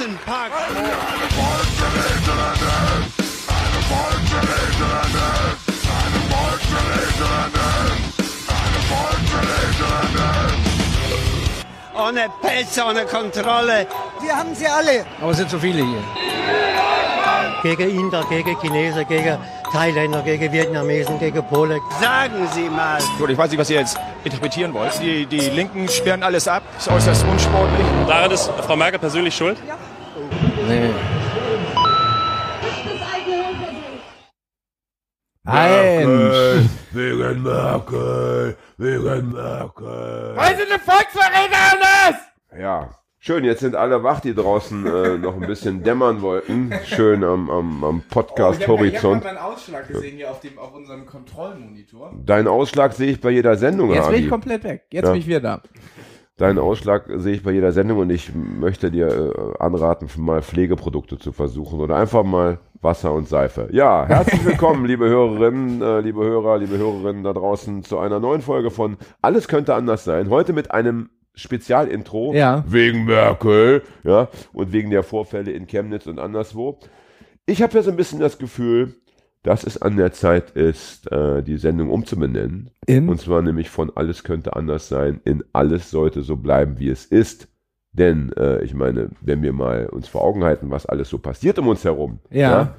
ganzen Park. Ohne Pässe, ohne Kontrolle. Wir haben sie alle. Aber es sind so viele hier. Gegen Inder, gegen Chinesen, gegen Thailänder, gegen Vietnamesen, gegen Polen. Sagen Sie mal. Gut, ich weiß nicht, was ihr jetzt interpretieren wollt. Die, die Linken sperren alles ab, ist äußerst unsportlich. Daran ist Frau Merkel persönlich schuld? Nee. Mensch. Wegen Merkel, wegen Merkel. Weil sie eine Volksverräterin ist! Ja, schön, jetzt sind alle wach, die draußen äh, noch ein bisschen dämmern wollten. Schön am, am, am Podcast-Horizont. meinen Ausschlag gesehen hier auf, dem, auf unserem Kontrollmonitor. Deinen Ausschlag sehe ich bei jeder Sendung, Jetzt bin ich komplett weg. Jetzt Ja. bin ich wieder da. Deinen Ausschlag sehe ich bei jeder Sendung und ich möchte dir äh, anraten, mal Pflegeprodukte zu versuchen oder einfach mal Wasser und Seife. Ja, herzlich willkommen, liebe Hörerinnen, äh, liebe Hörer, liebe Hörerinnen da draußen zu einer neuen Folge von Alles könnte anders sein. Heute mit einem Spezialintro Ja. wegen Merkel, ja, und wegen der Vorfälle in Chemnitz und anderswo. Ich habe ja so ein bisschen das Gefühl, dass es an der Zeit ist, äh, die Sendung umzubenennen. In? Und zwar nämlich von Alles könnte anders sein in Alles sollte so bleiben, wie es ist. Denn, äh, ich meine, wenn wir mal uns vor Augen halten, was alles so passiert um uns herum, Ja.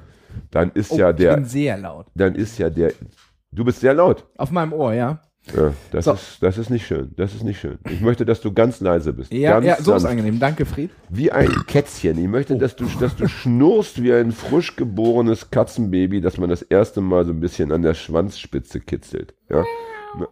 dann ist Oh, ja Ich der, bin sehr laut. dann ist ja der, du bist sehr laut. Auf meinem Ohr, ja. Ja, das, So. ist, das ist nicht schön. Das ist nicht schön. Ich möchte, dass du ganz leise bist. Ja, ganz ja so ist sanft. angenehm. Danke, Fried. Wie ein Kätzchen. Ich möchte, dass du, dass du schnurrst wie ein frisch geborenes Katzenbaby, dass man das erste Mal so ein bisschen an der Schwanzspitze kitzelt. Ja.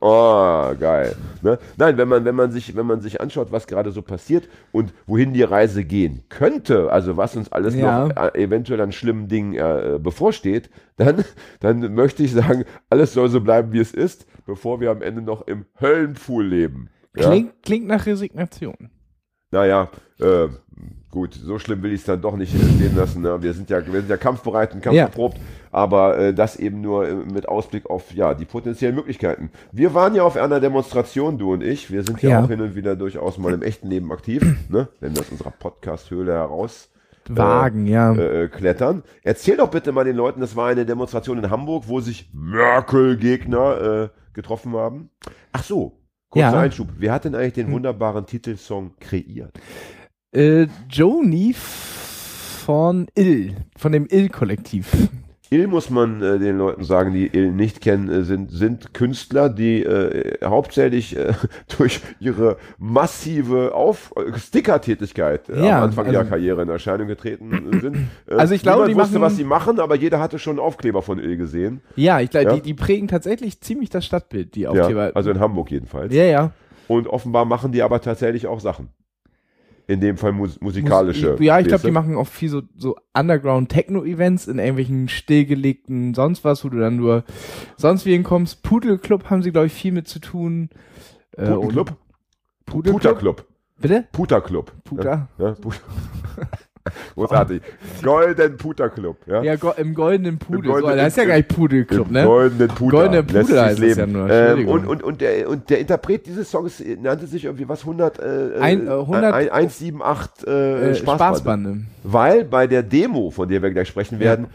Oh, geil. Ne? Nein, wenn man, wenn man sich, wenn man sich anschaut, was gerade so passiert und wohin die Reise gehen könnte, also was uns alles Ja. noch äh, eventuell an schlimmen Dingen äh, bevorsteht, dann, dann möchte ich sagen, alles soll so bleiben, wie es ist, bevor wir am Ende noch im Höllenpfuhl leben. Ja? Klingt, klingt nach Resignation. Naja, äh, gut, so schlimm will ich es dann doch nicht sehen lassen. Ne? Wir sind ja, wir sind ja kampfbereit und kampfbeprobt, aber äh, das eben nur äh, mit Ausblick auf ja die potenziellen Möglichkeiten. Wir waren ja auf einer Demonstration, du und ich. Wir sind ja, Ja. auch hin und wieder durchaus mal im echten Leben aktiv, ne? wenn wir aus unserer Podcast-Höhle heraus Wagen, ja. äh, klettern. Erzähl doch bitte mal den Leuten, das war eine Demonstration in Hamburg, wo sich Merkel-Gegner äh, getroffen haben. Ach so, kurzer Ja. Einschub. Wer hat denn eigentlich den wunderbaren Titelsong kreiert? Äh, Joni von Ill, von dem Ill-Kollektiv. Ill muss man äh, den Leuten sagen, die Ill nicht kennen, äh, sind, sind Künstler, die äh, hauptsächlich äh, durch ihre massive Auf Sticker-Tätigkeit äh, Ja, am Anfang also- ihrer Karriere in Erscheinung getreten sind. Äh, Also ich glaube, die wusste, machen- was sie machen, aber jeder hatte schon Aufkleber von Ill gesehen. Ja, ich glaube, Ja. die, die prägen tatsächlich ziemlich das Stadtbild, die Ja, Aufkleber. also in Hamburg jedenfalls. ja, ja. Und offenbar machen die aber tatsächlich auch Sachen. In dem Fall mus musikalische. Ja, ich glaube, die machen auch viel so, so Underground-Techno-Events in irgendwelchen stillgelegten sonst was, wo du dann nur sonst wie hinkommst. Pudelclub haben sie, glaube ich, viel mit zu tun. Äh, und- Putenclub? Pudelclub? Puterclub. Bitte? Puterclub. Puter? Ja, ja, Puter. Großartig. Golden Puter Club. Ja. Ja, go im goldenen Pudel. Im goldenen- so, das ist ja gar nicht Pudelclub, Im ne? Goldenen Puder. Goldenen Pudel heißt es ja nur, Ähm, und, und, und, der, und der Interpret dieses Songs äh, nannte sich irgendwie was 100, äh, Ein- äh, 100 ein- 178 äh, Äh, Spaßbande. Spaßbande. Weil bei der Demo, von der wir gleich sprechen werden,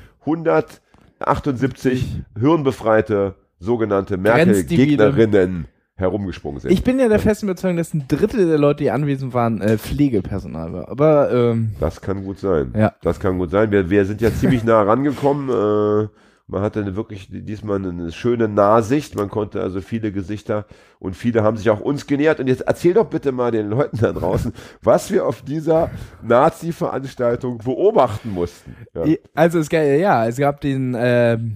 178 hirnbefreite sogenannte. Merkel-Gegnerinnen herumgesprungen sind. Ich bin ja der festen Überzeugung, dass ein Drittel der Leute, die anwesend waren, äh, Pflegepersonal war. Aber, ähm, Das kann gut sein. Ja. Das kann gut sein. Wir, wir sind ja ziemlich nah rangekommen. Äh, man hatte eine wirklich diesmal eine schöne Nahsicht. Man konnte also viele Gesichter und viele haben sich auch uns genähert. Und jetzt erzähl doch bitte mal den Leuten da draußen, was wir auf dieser Nazi-Veranstaltung beobachten mussten. Ja. also es, ga- ja, es gab den, ähm,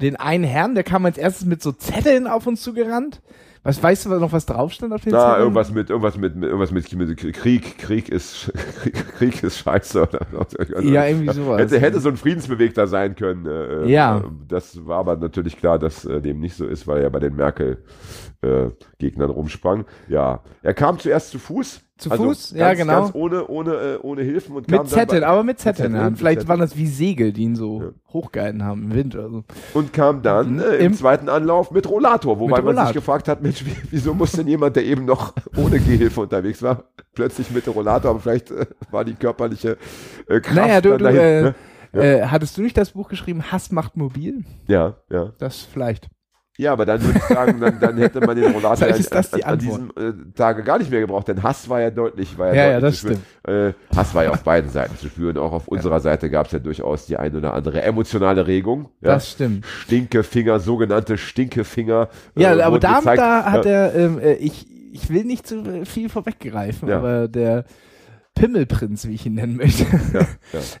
den einen Herrn, der kam als erstes mit so Zetteln auf uns zugerannt. Was weißt du noch, was drauf stand auf den Na, Zetteln? irgendwas mit, irgendwas mit, mit, irgendwas mit, mit Krieg, Krieg ist, Krieg ist scheiße. Oder, also, Ja, irgendwie sowas. Hätte, hätte so ein Friedensbewegter sein können. Äh, Ja. äh, Das war aber natürlich klar, dass äh, dem nicht so ist, weil er bei den Merkel-Gegnern rumsprang. Ja. Er kam zuerst zu Fuß. Zu also Fuß? Ja, ganz, genau. Ganz ohne, ohne, äh, ohne Hilfen und mit Zetteln, aber mit Zetteln. Zetteln, Hand. Vielleicht mit waren das wie Segel, die ihn so Ja. hochgehalten haben im Wind oder so. und kam dann äh, im, Im- zweiten Anlauf mit Rollator, wobei Mit man sich Rollator. gefragt hat, Mensch, wie, wieso muss denn jemand, der eben noch ohne Gehhilfe unterwegs war, plötzlich mit Rollator, aber vielleicht äh, war die körperliche äh, Kraft Naja, du, du dahin, äh, ne? äh, hattest du nicht das Buch geschrieben, Hass macht mobil? Ja, ja. Das vielleicht. Ja, aber dann würde ich sagen, dann, dann hätte man den Rollator das an, die an, diesem äh, Tage gar nicht mehr gebraucht, denn Hass war ja deutlich, war ja, Ja, ja, deutlich das zu spüren. Äh, Hass war ja auf beiden Seiten zu spüren. Auch auf unserer Seite gab es ja durchaus die ein oder andere emotionale Regung. Ja? Das stimmt. Stinkefinger, sogenannte Stinkefinger. Ja, äh, aber wurden da, gezeigt. da hat ja. er, ähm, äh, ich, ich will nicht zu viel vorweggreifen, Ja. aber der Pimmelprinz, wie ich ihn nennen möchte, ja.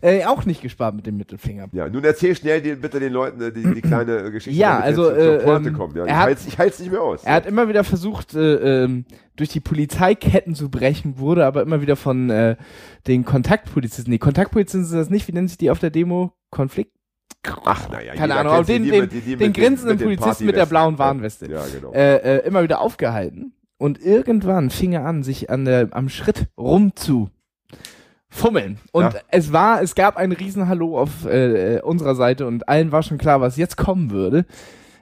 äh, auch nicht gespart mit dem Mittelfinger. Ja, nun erzähl schnell die, bitte den Leuten äh, die, die kleine äh, Geschichte. Ja, also, äh, ähm, kommen. Ja, ich halte ich halt's nicht mehr aus. Er hat immer wieder versucht, äh, ähm, durch die Polizeiketten zu brechen, wurde aber immer wieder von äh, den Kontaktpolizisten, die Kontaktpolizisten sind das nicht, wie nennen sich die auf der Demo? Konflikt? Ach, naja, Keine Ahnung, den, die den, die- die den grinsenden den Polizisten mit der blauen Warnweste. Ja, genau. äh, äh, immer wieder aufgehalten. Und irgendwann fing er an, sich an der, am Schritt rum zu fummeln. Und Ja. es war, es gab ein Riesenhallo auf äh, äh, unserer Seite und allen war schon klar, was jetzt kommen würde.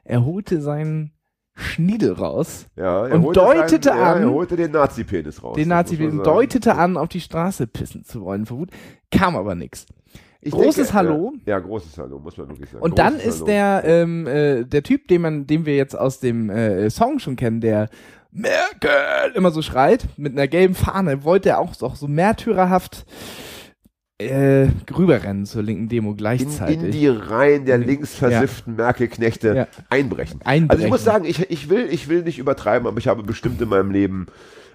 Er holte seinen Schniedel raus, ja, er und holte deutete seinen, ja, an- er holte den Nazi-Penis raus. den das Nazi muss man und sagen. deutete an, auf die Straße pissen zu wollen vor Wut. Kam aber nix. Ich Großes Hallo. Ja, ja, großes Hallo, muss man wirklich sagen. Und dann Großes ist Hallo. der, ähm, äh, der Typ, den man, den wir jetzt aus dem äh, Song schon kennen, der Merkel immer so schreit, mit einer gelben Fahne, wollte er auch, auch so märtyrerhaft äh, rüberrennen zur linken Demo in, gleichzeitig. in die Reihen der In- linksversifften Merkel-Knechte Ja. einbrechen. Einbrechen. Also ich muss sagen, ich, ich, will, ich will nicht übertreiben, aber ich habe bestimmt in meinem Leben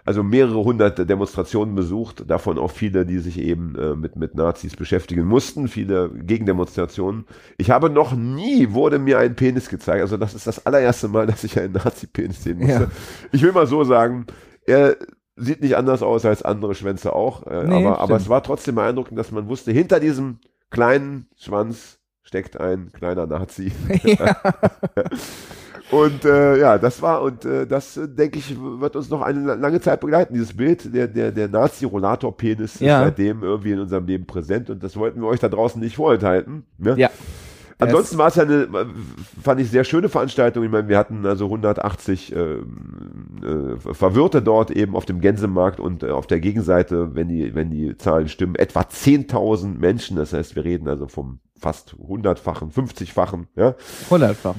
also mehrere hundert Demonstrationen besucht, davon auch viele, die sich eben äh, mit, mit Nazis beschäftigen mussten, viele Gegendemonstrationen. Ich habe noch nie, wurde mir ein Penis gezeigt, also das ist das allererste Mal, dass ich einen Nazi-Penis sehen musste. Ja. Ich will mal so sagen, er sieht nicht anders aus als andere Schwänze auch, äh, Nee, aber, aber es war trotzdem beeindruckend, dass man wusste, hinter diesem kleinen Schwanz steckt ein kleiner Nazi. ja. Und äh, ja, das war, und äh, das, äh, denke ich, wird uns noch eine la- lange Zeit begleiten. Dieses Bild, der, der, der Nazi-Rollator-Penis Ja. ist seitdem irgendwie in unserem Leben präsent und das wollten wir euch da draußen nicht vorenthalten. Ne? ja. Ansonsten war es ja eine, fand ich, sehr schöne Veranstaltung. Ich meine, wir hatten also 180 ähm, äh, Verwirrte dort eben auf dem Gänsemarkt und äh, auf der Gegenseite, wenn die, wenn die Zahlen stimmen, etwa 10.000 Menschen. Das heißt, wir reden also vom fast hundertfachen, 50-fachen, ja. Hundertfach.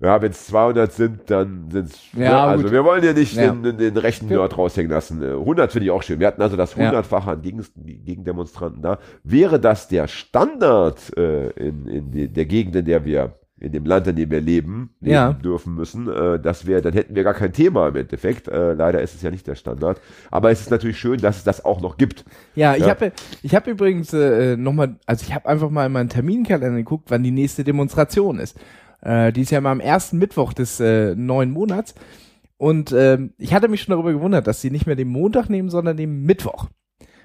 Ja, wenn es 200 sind, dann sind es. Ja, also gut. wir wollen ja nicht Ja. Den, den, rechten Nerd raushängen lassen. Äh, 100 finde ich auch schön. Wir hatten also das Ja. hundertfache an Gegen, Gegendemonstranten da. Wäre das der Standard äh, in, in der Gegend, in der wir in dem Land, in dem wir leben, leben Ja. dürfen müssen, äh, das wäre, dann hätten wir gar kein Thema im Endeffekt. Äh, leider ist es ja nicht der Standard. Aber es ist natürlich schön, dass es das auch noch gibt. Ja, ich Ja. habe ich hab übrigens äh, nochmal, also ich habe einfach mal in meinen Terminkalender geguckt, wann die nächste Demonstration ist. Äh, die ist ja mal am ersten Mittwoch des äh, neuen Monats. Und ähm, ich hatte mich schon darüber gewundert, dass sie nicht mehr den Montag nehmen, sondern den Mittwoch.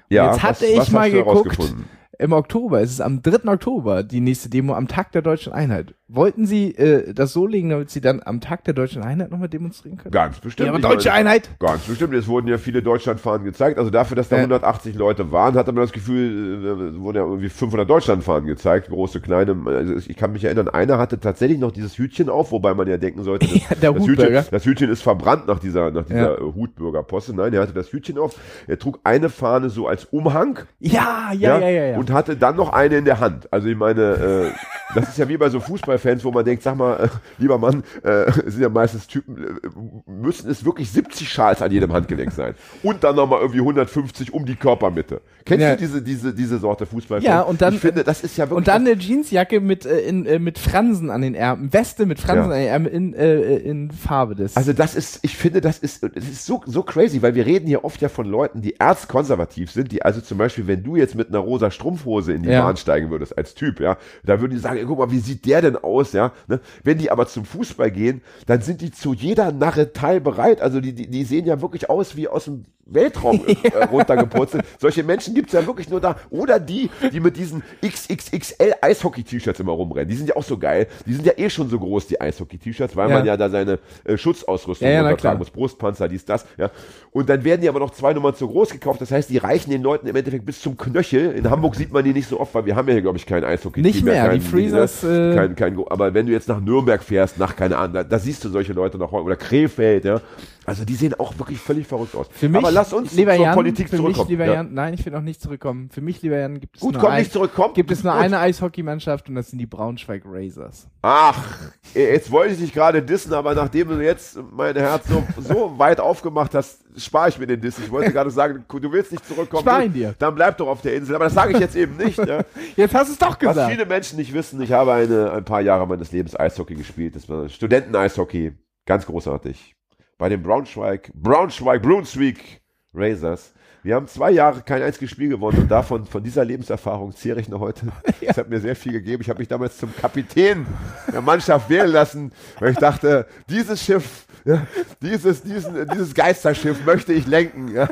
Ja, jetzt hatte was, ich was mal geguckt. Im Oktober, es ist am 3. Oktober die nächste Demo am Tag der Deutschen Einheit. Wollten Sie äh, das so legen, damit Sie dann am Tag der Deutschen Einheit nochmal demonstrieren können? Ganz bestimmt. Ja, aber Deutsche meine- Einheit! Ganz bestimmt. Es wurden ja viele Deutschlandfahnen gezeigt. Also dafür, dass da Ja. 180 Leute waren, hatte man das Gefühl, äh, es wurden ja irgendwie 500 Deutschlandfahnen gezeigt. Große, kleine. Also ich kann mich erinnern, einer hatte tatsächlich noch dieses Hütchen auf, wobei man ja denken sollte, das, Ja, der das, Hutbürger. Hütchen, das Hütchen ist verbrannt nach dieser, nach dieser Ja. äh, Hutbürgerposte. Nein, er hatte das Hütchen auf. Er trug eine Fahne so als Umhang. Ja, ja, ja, ja, ja. Und hatte dann noch eine in der Hand. Also ich meine, äh, das ist ja wie bei so Fußballfans, wo man denkt, sag mal, äh, lieber Mann, äh, es sind ja meistens Typen, äh, müssen es wirklich 70 Schals an jedem Handgelenk sein. Und dann nochmal irgendwie 150 um die Körpermitte. Kennst Ja. du diese, diese, diese Sorte Fußballfans? Ja, und dann- Ich finde, das ist ja wirklich. Und dann eine Jeansjacke mit, äh, in, äh, mit Fransen an den Ärmeln, Weste mit Fransen Ja. an den Ärmeln in, äh, in Farbe des. Also das ist, ich finde, das ist, das ist so, so crazy, weil wir reden hier oft ja von Leuten, die erzkonservativ sind, die also zum Beispiel, wenn du jetzt mit einer rosa Strumpfhose in die Ja. Bahn steigen würdest als Typ, ja, da würden die sagen, ey, guck mal, wie sieht der denn aus, ja, ne? Wenn die aber zum Fußball gehen, dann sind die zu jeder Narretei bereit, also die, die, die sehen ja wirklich aus wie aus dem Weltraum äh, runtergepurzelt. Solche Menschen gibt's ja wirklich nur da. Oder die, die mit diesen XXXL Eishockey-T-Shirts immer rumrennen. Die sind ja auch so geil. Die sind ja eh schon so groß, die Eishockey-T-Shirts, weil Ja. man ja da seine äh, Schutzausrüstung Ja, ja, klar. muss. Brustpanzer, dies, das. Ja. Und dann werden die aber noch zwei Nummern zu groß gekauft. Das heißt, die reichen den Leuten im Endeffekt bis zum Knöchel. In Hamburg sieht man die nicht so oft, weil wir haben ja hier, glaube ich, kein Eishockey. Nicht mehr, die Freezers, äh, kein, kein, aber wenn du jetzt nach Nürnberg fährst, nach keine Ahnung, da, da siehst du solche Leute noch oder Krefeld, ja. Also die sehen auch wirklich völlig verrückt aus. Für mich- lass uns lieber zur Jan, Politik für mich, zurückkommen. lieber Ja. Jan, nein, ich will noch nicht zurückkommen. Für mich, lieber Jan, gibt es Gut, nur, komm ein, nicht zurück, komm. gibt es nur Gut. eine Eishockeymannschaft und das sind die Braunschweig Razors. Ach, jetzt wollte ich dich gerade dissen, aber nachdem du jetzt mein Herz so, so weit aufgemacht hast, spare ich mir den Diss. Ich wollte gerade sagen, du willst nicht zurückkommen. Spar ihn dir. Dann bleib doch auf der Insel. Aber das sage ich jetzt eben nicht. Ja. Jetzt hast du es doch Was gesagt. viele Menschen nicht wissen, ich habe eine, ein paar Jahre meines Lebens Eishockey gespielt. Das war Studenten-Eishockey. Ganz großartig. Bei den Braunschweig, Braunschweig, Brunswick Razors. Wir haben zwei Jahre kein einziges Spiel gewonnen und davon, von dieser Lebenserfahrung zehre ich noch heute. Das hat mir sehr viel gegeben. Ich habe mich damals zum Kapitän der Mannschaft wählen lassen, weil ich dachte, dieses Schiff, ja, dieses, diesen, dieses Geisterschiff möchte ich lenken. Ja.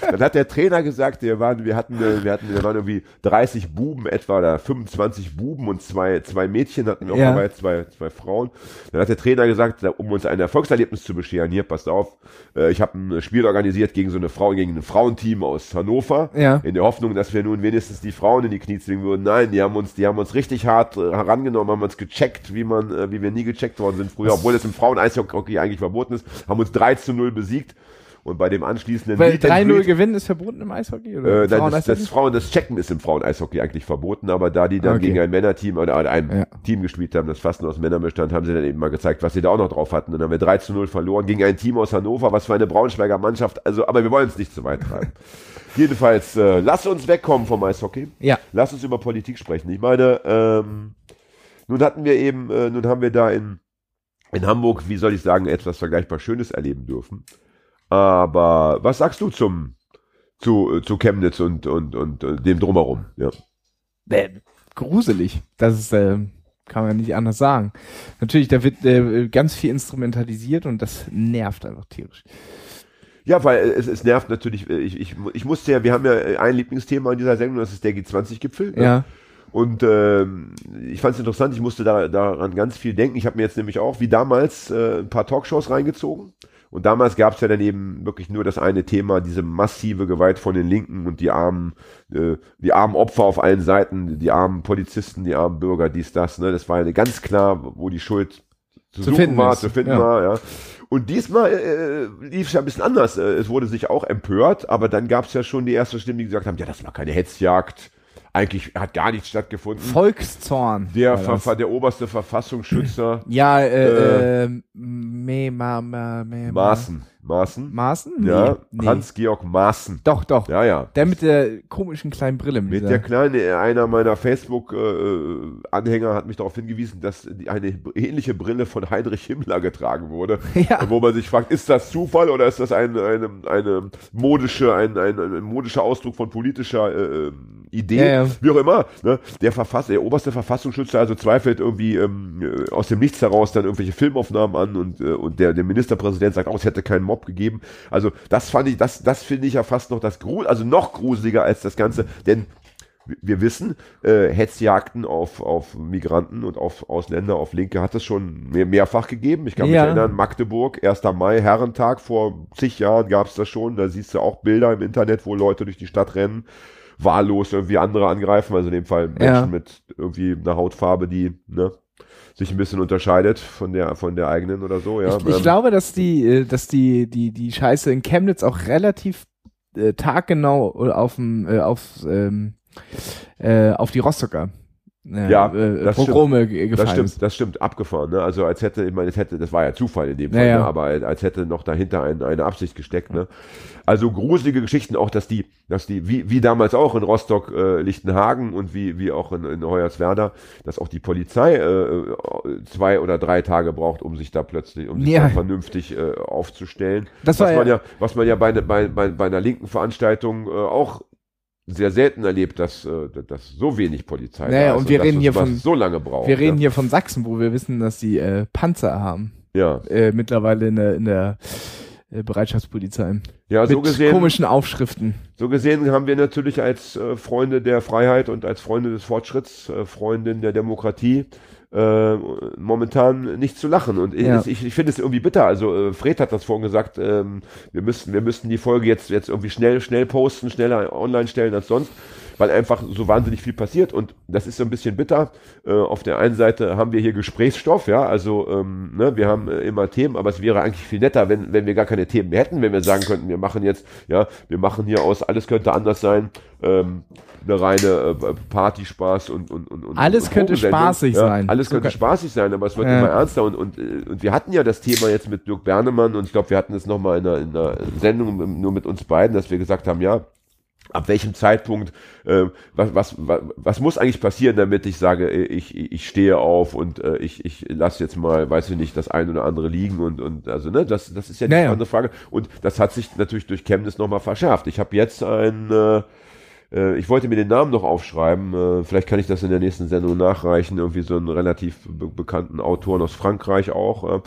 Dann hat der Trainer gesagt, wir waren, wir hatten, wir hatten, wir waren irgendwie 30 Buben etwa oder 25 Buben und zwei, zwei Mädchen hatten wir auch Ja. dabei, zwei, zwei Frauen. Dann hat der Trainer gesagt, um uns ein Erfolgserlebnis zu bescheren, hier, passt auf, äh, ich habe ein Spiel organisiert gegen so eine Frau, gegen ein Frauenteam aus Hannover, Ja. in der Hoffnung, dass wir nun wenigstens die Frauen in die Knie zwingen würden. Nein, die haben uns, die haben uns richtig hart äh, herangenommen, haben uns gecheckt, wie man, äh, wie wir nie gecheckt worden sind früher, obwohl es im Frauen-Eishockey eigentlich verboten ist, haben uns 3 zu 0 besiegt. Und bei dem anschließenden Weil Meet and 3-0 Greet- gewinnen ist verboten im Eishockey? äh, Oder nein, das, das Frauen, das Checken ist im Frauen-Eishockey eigentlich verboten, aber da die dann Okay. gegen ein Männerteam oder einem Ja. Team gespielt haben, das fast nur aus Männern bestand, haben sie dann eben mal gezeigt, was sie da auch noch drauf hatten. Dann haben wir 3 zu 0 verloren gegen ein Team aus Hannover, was für eine Braunschweiger Mannschaft, also, aber wir wollen es nicht zu weit treiben. Jedenfalls, äh, lass uns wegkommen vom Eishockey. Ja. Lass uns über Politik sprechen. Ich meine, ähm, nun hatten wir eben, äh, nun haben wir da in, in Hamburg, wie soll ich sagen, etwas vergleichbar Schönes erleben dürfen. Aber was sagst du zum, zu, zu Chemnitz und, und, und, äh, dem Drumherum? Ja. äh, gruselig. Das ist, äh, kann man nicht anders sagen. Natürlich, da wird äh, ganz viel instrumentalisiert und das nervt einfach tierisch. Ja, weil es, es nervt natürlich, äh, ich, ich, ich musste ja, wir haben ja ein Lieblingsthema in dieser Sendung, das ist der G20-Gipfel. ne? Ja. Und ähm, ich fand es interessant, ich musste da, daran ganz viel denken. Ich habe mir jetzt nämlich auch, wie damals, äh, ein paar Talkshows reingezogen. Und damals gab es ja dann eben wirklich nur das eine Thema, diese massive Gewalt von den Linken und die armen, äh, die armen Opfer auf allen Seiten, die armen Polizisten, die armen Bürger, dies, das. Ne? Das war ja ganz klar, wo die Schuld zu, Zu suchen finden war, ist, zu finden ja. war. Ja. Und diesmal äh, lief es ja ein bisschen anders. Äh, Es wurde sich auch empört, aber dann gab es ja schon die erste Stimme, die gesagt haben, ja, das war keine Hetzjagd. Eigentlich hat gar nichts stattgefunden. Volkszorn. Der, der oberste Verfassungsschützer Ja, äh, äh, me, ma, ma, me, ma- Maaßen. Maaßen? Maaßen? Nee, Ja, nee. Hans-Georg Maaßen. Doch, doch. Ja, ja. Der mit der komischen kleinen Brille. Mit dieser- der kleine, einer meiner Facebook-Anhänger hat mich darauf hingewiesen, dass eine ähnliche Brille von Heinrich Himmler getragen wurde. Ja. Wo man sich fragt, ist das Zufall oder ist das ein, eine, eine modische, ein, ein, ein modischer Ausdruck von politischer äh, äh, Idee? Ja, ja. Wie auch immer. Ne? Der Verfass, der oberste Verfassungsschützer also zweifelt irgendwie ähm, äh, aus dem Nichts heraus dann irgendwelche Filmaufnahmen an und, äh, und der, der Ministerpräsident sagt auch, es hätte keinen Mob gegeben. Also das fand ich, das, das finde ich ja fast noch das Gru also noch gruseliger als das Ganze, denn wir- wir wissen, äh, Hetzjagden auf, auf Migranten und auf Ausländer, auf Linke hat es schon mehr, mehrfach gegeben. Ich kann mich Ja. erinnern, Magdeburg, 1. Mai, Herrentag, vor zig Jahren gab es das schon. Da siehst du auch Bilder im Internet, wo Leute durch die Stadt rennen, wahllos irgendwie andere angreifen, also in dem Fall Menschen Ja. mit irgendwie einer Hautfarbe, die ne, sich ein bisschen unterscheidet von der, von der eigenen oder so. Ja. Ich, ich Ähm, glaube, dass die, äh, dass die, die, die Scheiße in Chemnitz auch relativ äh, taggenau auf dem, äh, auf, ähm, äh, auf die Rostocker äh, Ja, äh, das Pogrome gefallen Das stimmt, das stimmt, abgefahren. Ne? Also als hätte, ich meine, es hätte, das war ja Zufall in dem Fall, Ja, ja. Ne? aber als hätte noch dahinter ein, eine Absicht gesteckt. Ne? Also gruselige Geschichten, auch dass die, dass die, wie, wie damals auch in Rostock, äh, Lichtenhagen und wie, wie auch in, in Hoyerswerda, dass auch die Polizei äh, zwei oder drei Tage braucht, um sich da plötzlich, um sich Ja. da vernünftig äh, aufzustellen. Das was war man ja- ja, was man ja bei, ne- bei, bei, bei einer linken Veranstaltung äh, auch sehr selten erlebt, dass, äh, dass so wenig Polizei Naja, und wir dass reden hier von- so lange braucht. Wir reden ja. hier von Sachsen, wo wir wissen, dass sie äh, Panzer haben. Ja, Äh, mittlerweile in der, in der äh, Bereitschaftspolizei. ja so Mit gesehen, komischen Aufschriften. so gesehen haben wir natürlich als äh, Freunde der Freiheit und als Freunde des Fortschritts, äh, Freundin der Demokratie, äh, momentan nicht zu lachen. Und ich, Ja. ich, ich finde es irgendwie bitter. Also äh, Fred hat das vorhin gesagt, ähm, wir müssten, wir müssten die Folge jetzt, jetzt irgendwie schnell, schnell posten, schneller online stellen als sonst. Weil einfach so wahnsinnig viel passiert und das ist so ein bisschen bitter. Äh, auf der einen Seite haben wir hier Gesprächsstoff, ja, also ähm, ne, wir haben äh, immer Themen, aber es wäre eigentlich viel netter, wenn, wenn wir gar keine Themen mehr hätten, wenn wir sagen könnten, wir machen jetzt, ja, wir machen hier aus, alles könnte anders sein, ähm, eine reine äh, Partyspaß und, und, und, und Alles und könnte spaßig ja, sein. Alles So könnte spaßig sein, aber es wird Ja. immer ernster und, und, äh, und wir hatten ja das Thema jetzt mit Dirk Bernemann und ich glaube, wir hatten es nochmal in einer, in einer Sendung nur mit uns beiden, dass wir gesagt haben, ja, ab welchem Zeitpunkt, äh, was, was, was, was muss eigentlich passieren, damit ich sage, äh, ich, ich stehe auf und äh, ich, ich lasse jetzt mal, weiß ich nicht, das ein oder andere liegen und, und also, ne, das, das ist ja die Naja. andere Frage. Und das hat sich natürlich durch Chemnitz nochmal verschärft. Ich habe jetzt ein, äh, äh, ich wollte mir den Namen noch aufschreiben, äh, vielleicht kann ich das in der nächsten Sendung nachreichen, irgendwie so einen relativ be bekannten Autoren aus Frankreich auch, äh,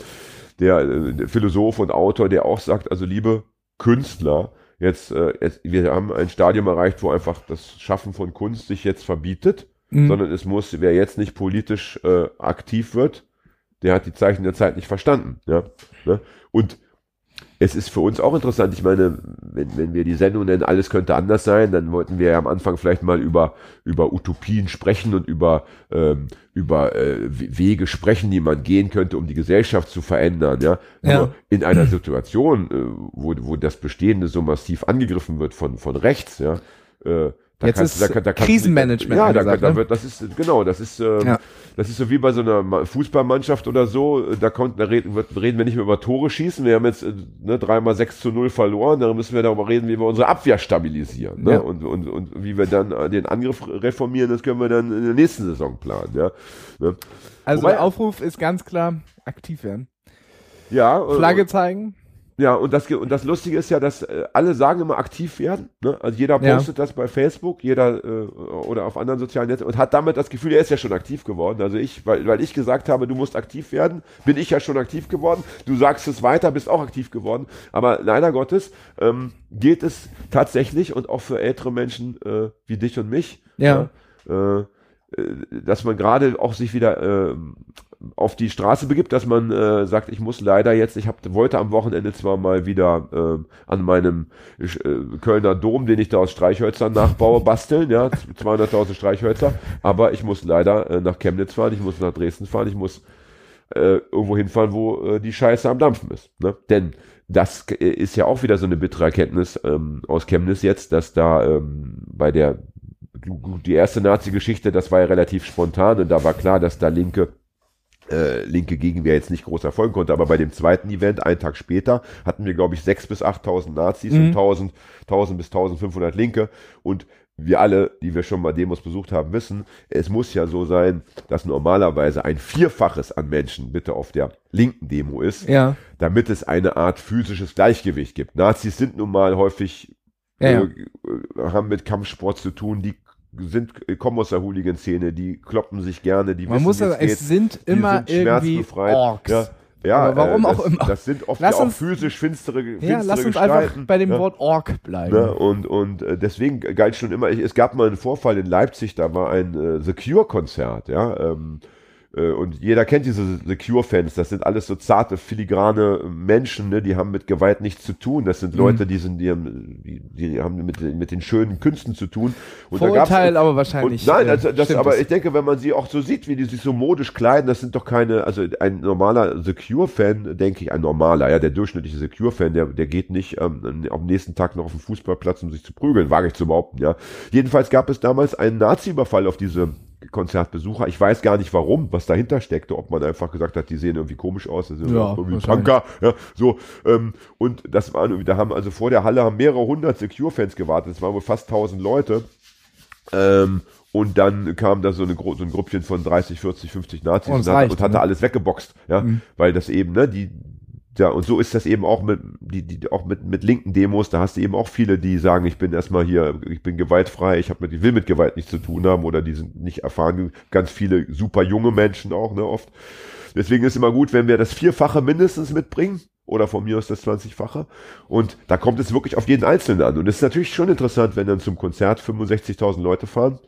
der, äh, der Philosoph und Autor, der auch sagt, also liebe Künstler, jetzt, äh, jetzt, wir haben ein Stadium erreicht, wo einfach das Schaffen von Kunst sich jetzt verbietet, Mhm. sondern es muss, wer jetzt nicht politisch äh, aktiv wird, der hat die Zeichen der Zeit nicht verstanden. Ja? Ne? Und es ist für uns auch interessant, ich meine, wenn, wenn wir die Sendung nennen, alles könnte anders sein, dann wollten wir ja am Anfang vielleicht mal über, über Utopien sprechen und über, ähm, über äh, We- Wege sprechen, die man gehen könnte, um die Gesellschaft zu verändern. Ja? Ja. Nur in einer Situation, äh, wo, wo das Bestehende so massiv angegriffen wird von, von rechts, ja, äh, da Jetzt kannst- ist da da Krisenmanagement Ja, da, angesagt, da ne? wird, das ist genau, das ist ähm, Ja. das ist so wie bei so einer Ma- Fußballmannschaft oder so. Da, kommt, da reden, wird- reden wir nicht mehr über Tore schießen. Wir haben jetzt äh, ne, dreimal 6 zu 0 verloren. Da müssen wir darüber reden, wie wir unsere Abwehr stabilisieren. Ne? Ja. Und, und, und wie wir dann äh, den Angriff reformieren, das können wir dann in der nächsten Saison planen. Ja, ne? Also Wobei- der Aufruf ist ganz klar, aktiv werden. ja äh, Flagge zeigen. Ja, und das, und das Lustige ist ja, dass äh, alle sagen immer aktiv werden. Ne? Also jeder Ja. postet das bei Facebook, jeder äh, oder auf anderen sozialen Netzen und hat damit das Gefühl, er ist ja schon aktiv geworden. Also ich, weil, weil ich gesagt habe, du musst aktiv werden, bin ich ja schon aktiv geworden. Du sagst es weiter, bist auch aktiv geworden. Aber leider Gottes ähm, gilt es tatsächlich und auch für ältere Menschen äh, wie dich und mich, Ja. ja, äh, äh, dass man gerade auch sich wieder äh, auf die Straße begibt, dass man äh, sagt, ich muss leider jetzt, ich hab, wollte am Wochenende zwar mal wieder äh, an meinem äh, Kölner Dom, den ich da aus Streichhölzern nachbaue, basteln, ja, 200.000 Streichhölzer, aber ich muss leider äh, nach Chemnitz fahren, ich muss nach Dresden fahren, ich muss äh, irgendwo hinfahren, wo äh, die Scheiße am Dampfen ist. Ne? Denn das äh, ist ja auch wieder so eine bittere Erkenntnis ähm, aus Chemnitz jetzt, dass da ähm, bei der die erste Nazi-Geschichte, das war ja relativ spontan und da war klar, dass da Linke äh, linke Gegenwehr jetzt nicht groß erfolgen konnte, aber bei dem zweiten Event, einen Tag später, hatten wir, glaube ich, 6.000 bis 8.000 Nazis Mhm. und 1000, 1000 bis 1500 Linke und wir alle, die wir schon mal Demos besucht haben, wissen, es muss ja so sein, dass normalerweise ein Vierfaches an Menschen bitte auf der linken Demo ist, Ja. damit es eine Art physisches Gleichgewicht gibt. Nazis sind nun mal häufig Ja, ja. äh, haben mit Kampfsport zu tun, die sind, kommen aus der Hooligan-Szene, die kloppen sich gerne, die Man wissen, muss sagen, es geht, sind immer sind irgendwie. Orks. Ja, ja Aber warum äh, auch das, immer. Das sind oft Lass ja auch uns- physisch finstere, finstere Ja, lass uns Gestalten. einfach bei dem ja. Wort Ork bleiben. Ne, und und äh, deswegen galt schon immer, ich, es gab mal einen Vorfall in Leipzig, da war ein äh, The Cure-Konzert, ja, ähm, äh, und jeder kennt diese The Cure-Fans, das sind alles so zarte, filigrane Menschen, ne, die haben mit Gewalt nichts zu tun, das Mhm. sind Leute, die sind, die haben, die, die haben mit, mit den schönen Künsten zu tun. Und da Vorurteil, aber wahrscheinlich. und nein, äh, also das, stimmt aber es. ich denke, wenn man sie auch so sieht, wie die sich so modisch kleiden, das sind doch keine, also ein normaler The Cure-Fan, denke ich, ein normaler, ja, der durchschnittliche The Cure-Fan, der, der geht nicht ähm, am nächsten Tag noch auf den Fußballplatz, um sich zu prügeln, wage ich zu behaupten, ja. Jedenfalls gab es damals einen Nazi-Überfall auf diese Konzertbesucher. Ich weiß gar nicht warum, was dahinter steckte, ob man einfach gesagt hat, die sehen irgendwie komisch aus, das sind Ja, irgendwie. Punker, ja, so, ähm, und das waren, irgendwie- da haben also vor der Halle haben mehrere hundert Secure-Fans gewartet, es waren wohl fast tausend Leute, ähm, und dann kam da so, eine, so ein Gruppchen von 30, 40, 50 Nazis Und und, es hat, reicht, und hatte ne? alles weggeboxt, ja, Mhm. weil das eben, ne, die, ja, und so ist das eben auch mit, die, die, auch mit, mit linken Demos, da hast du eben auch viele, die sagen, ich bin erstmal hier, ich bin gewaltfrei, ich habe mit, ich will mit Gewalt nichts zu tun haben oder die sind nicht erfahren, ganz viele super junge Menschen auch, ne, oft. Deswegen ist immer gut, wenn wir das Vierfache mindestens mitbringen oder von mir aus das 20-fache. Und da kommt es wirklich auf jeden Einzelnen an. Und es ist natürlich schon interessant, wenn dann zum Konzert 65.000 Leute fahren,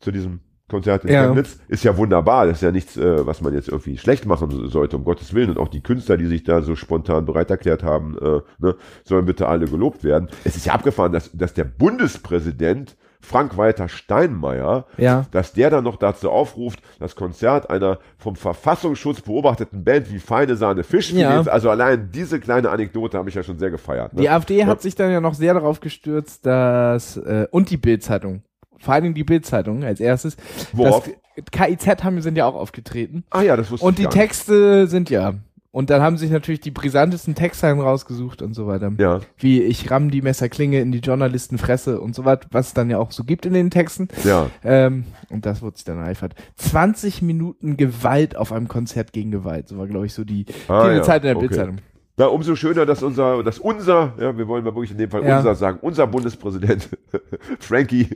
zu diesem Konzert in Ja. Chemnitz. Ist ja wunderbar. Das ist ja nichts, äh, was man jetzt irgendwie schlecht machen sollte, um Gottes Willen. Und auch die Künstler, die sich da so spontan bereit erklärt haben, äh, ne, sollen bitte alle gelobt werden. Es ist ja abgefahren, dass, dass der Bundespräsident Frank-Walter Steinmeier, Ja. dass der dann noch dazu aufruft, das Konzert einer vom Verfassungsschutz beobachteten Band wie Feine Sahne Fischfilet, Ja. also allein diese kleine Anekdote habe ich ja schon sehr gefeiert. Ne? Die AfD hat sich dann ja noch sehr darauf gestürzt, dass äh, und die Bild-Zeitung, vor allen Dingen die Bild-Zeitung als erstes. Worauf? Das, KIZ haben sind ja auch aufgetreten Ah ja, das wusste und ich die gar nicht. Texte sind ja und dann haben sich natürlich die brisantesten Textzeilen rausgesucht und so weiter. Ja. Wie ich ramm die Messerklinge in die Journalistenfresse und so weiter, was es dann ja auch so gibt in den Texten. Ja. Ähm, und das wurde sich dann eifert. 20 Minuten Gewalt auf einem Konzert gegen Gewalt. So war, glaube ich, so die, Ah, die ja, Zeit in der okay. Bildzeitung. Na, umso schöner, dass unser, dass unser, ja, wir wollen mal wirklich in dem Fall Ja. unser sagen, unser Bundespräsident Frankie,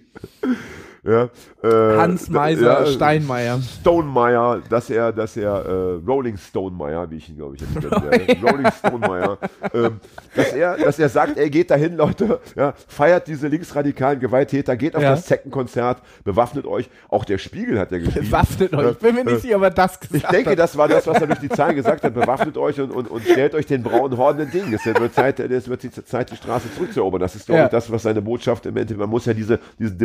ja, äh, Hans Meiser ja, Steinmeier. Stonemeyer, dass er, dass er äh, Rolling Stonemeyer, wie ich ihn glaube ich jetzt nennen werde, Rolling Stonemeyer, ähm, dass er, dass er sagt, ey, geht dahin, Leute, ja, feiert diese linksradikalen Gewalttäter, geht auf Ja. das Zeckenkonzert, bewaffnet euch. Auch der Spiegel hat ja geschrieben. Bewaffnet euch. Ich bin mir nicht sicher, ob er das gesagt Ich denke, hat. das war das, was er durch die Zahlen gesagt hat. Bewaffnet euch und, und, und stellt euch den braunen Horden entgegen. Es wird Zeit, es wird die Zeit, die Straße zurückzuerobern. Das ist, glaube Ja. ich, das, was seine Botschaft im Endeffekt, man muss ja diese, diesen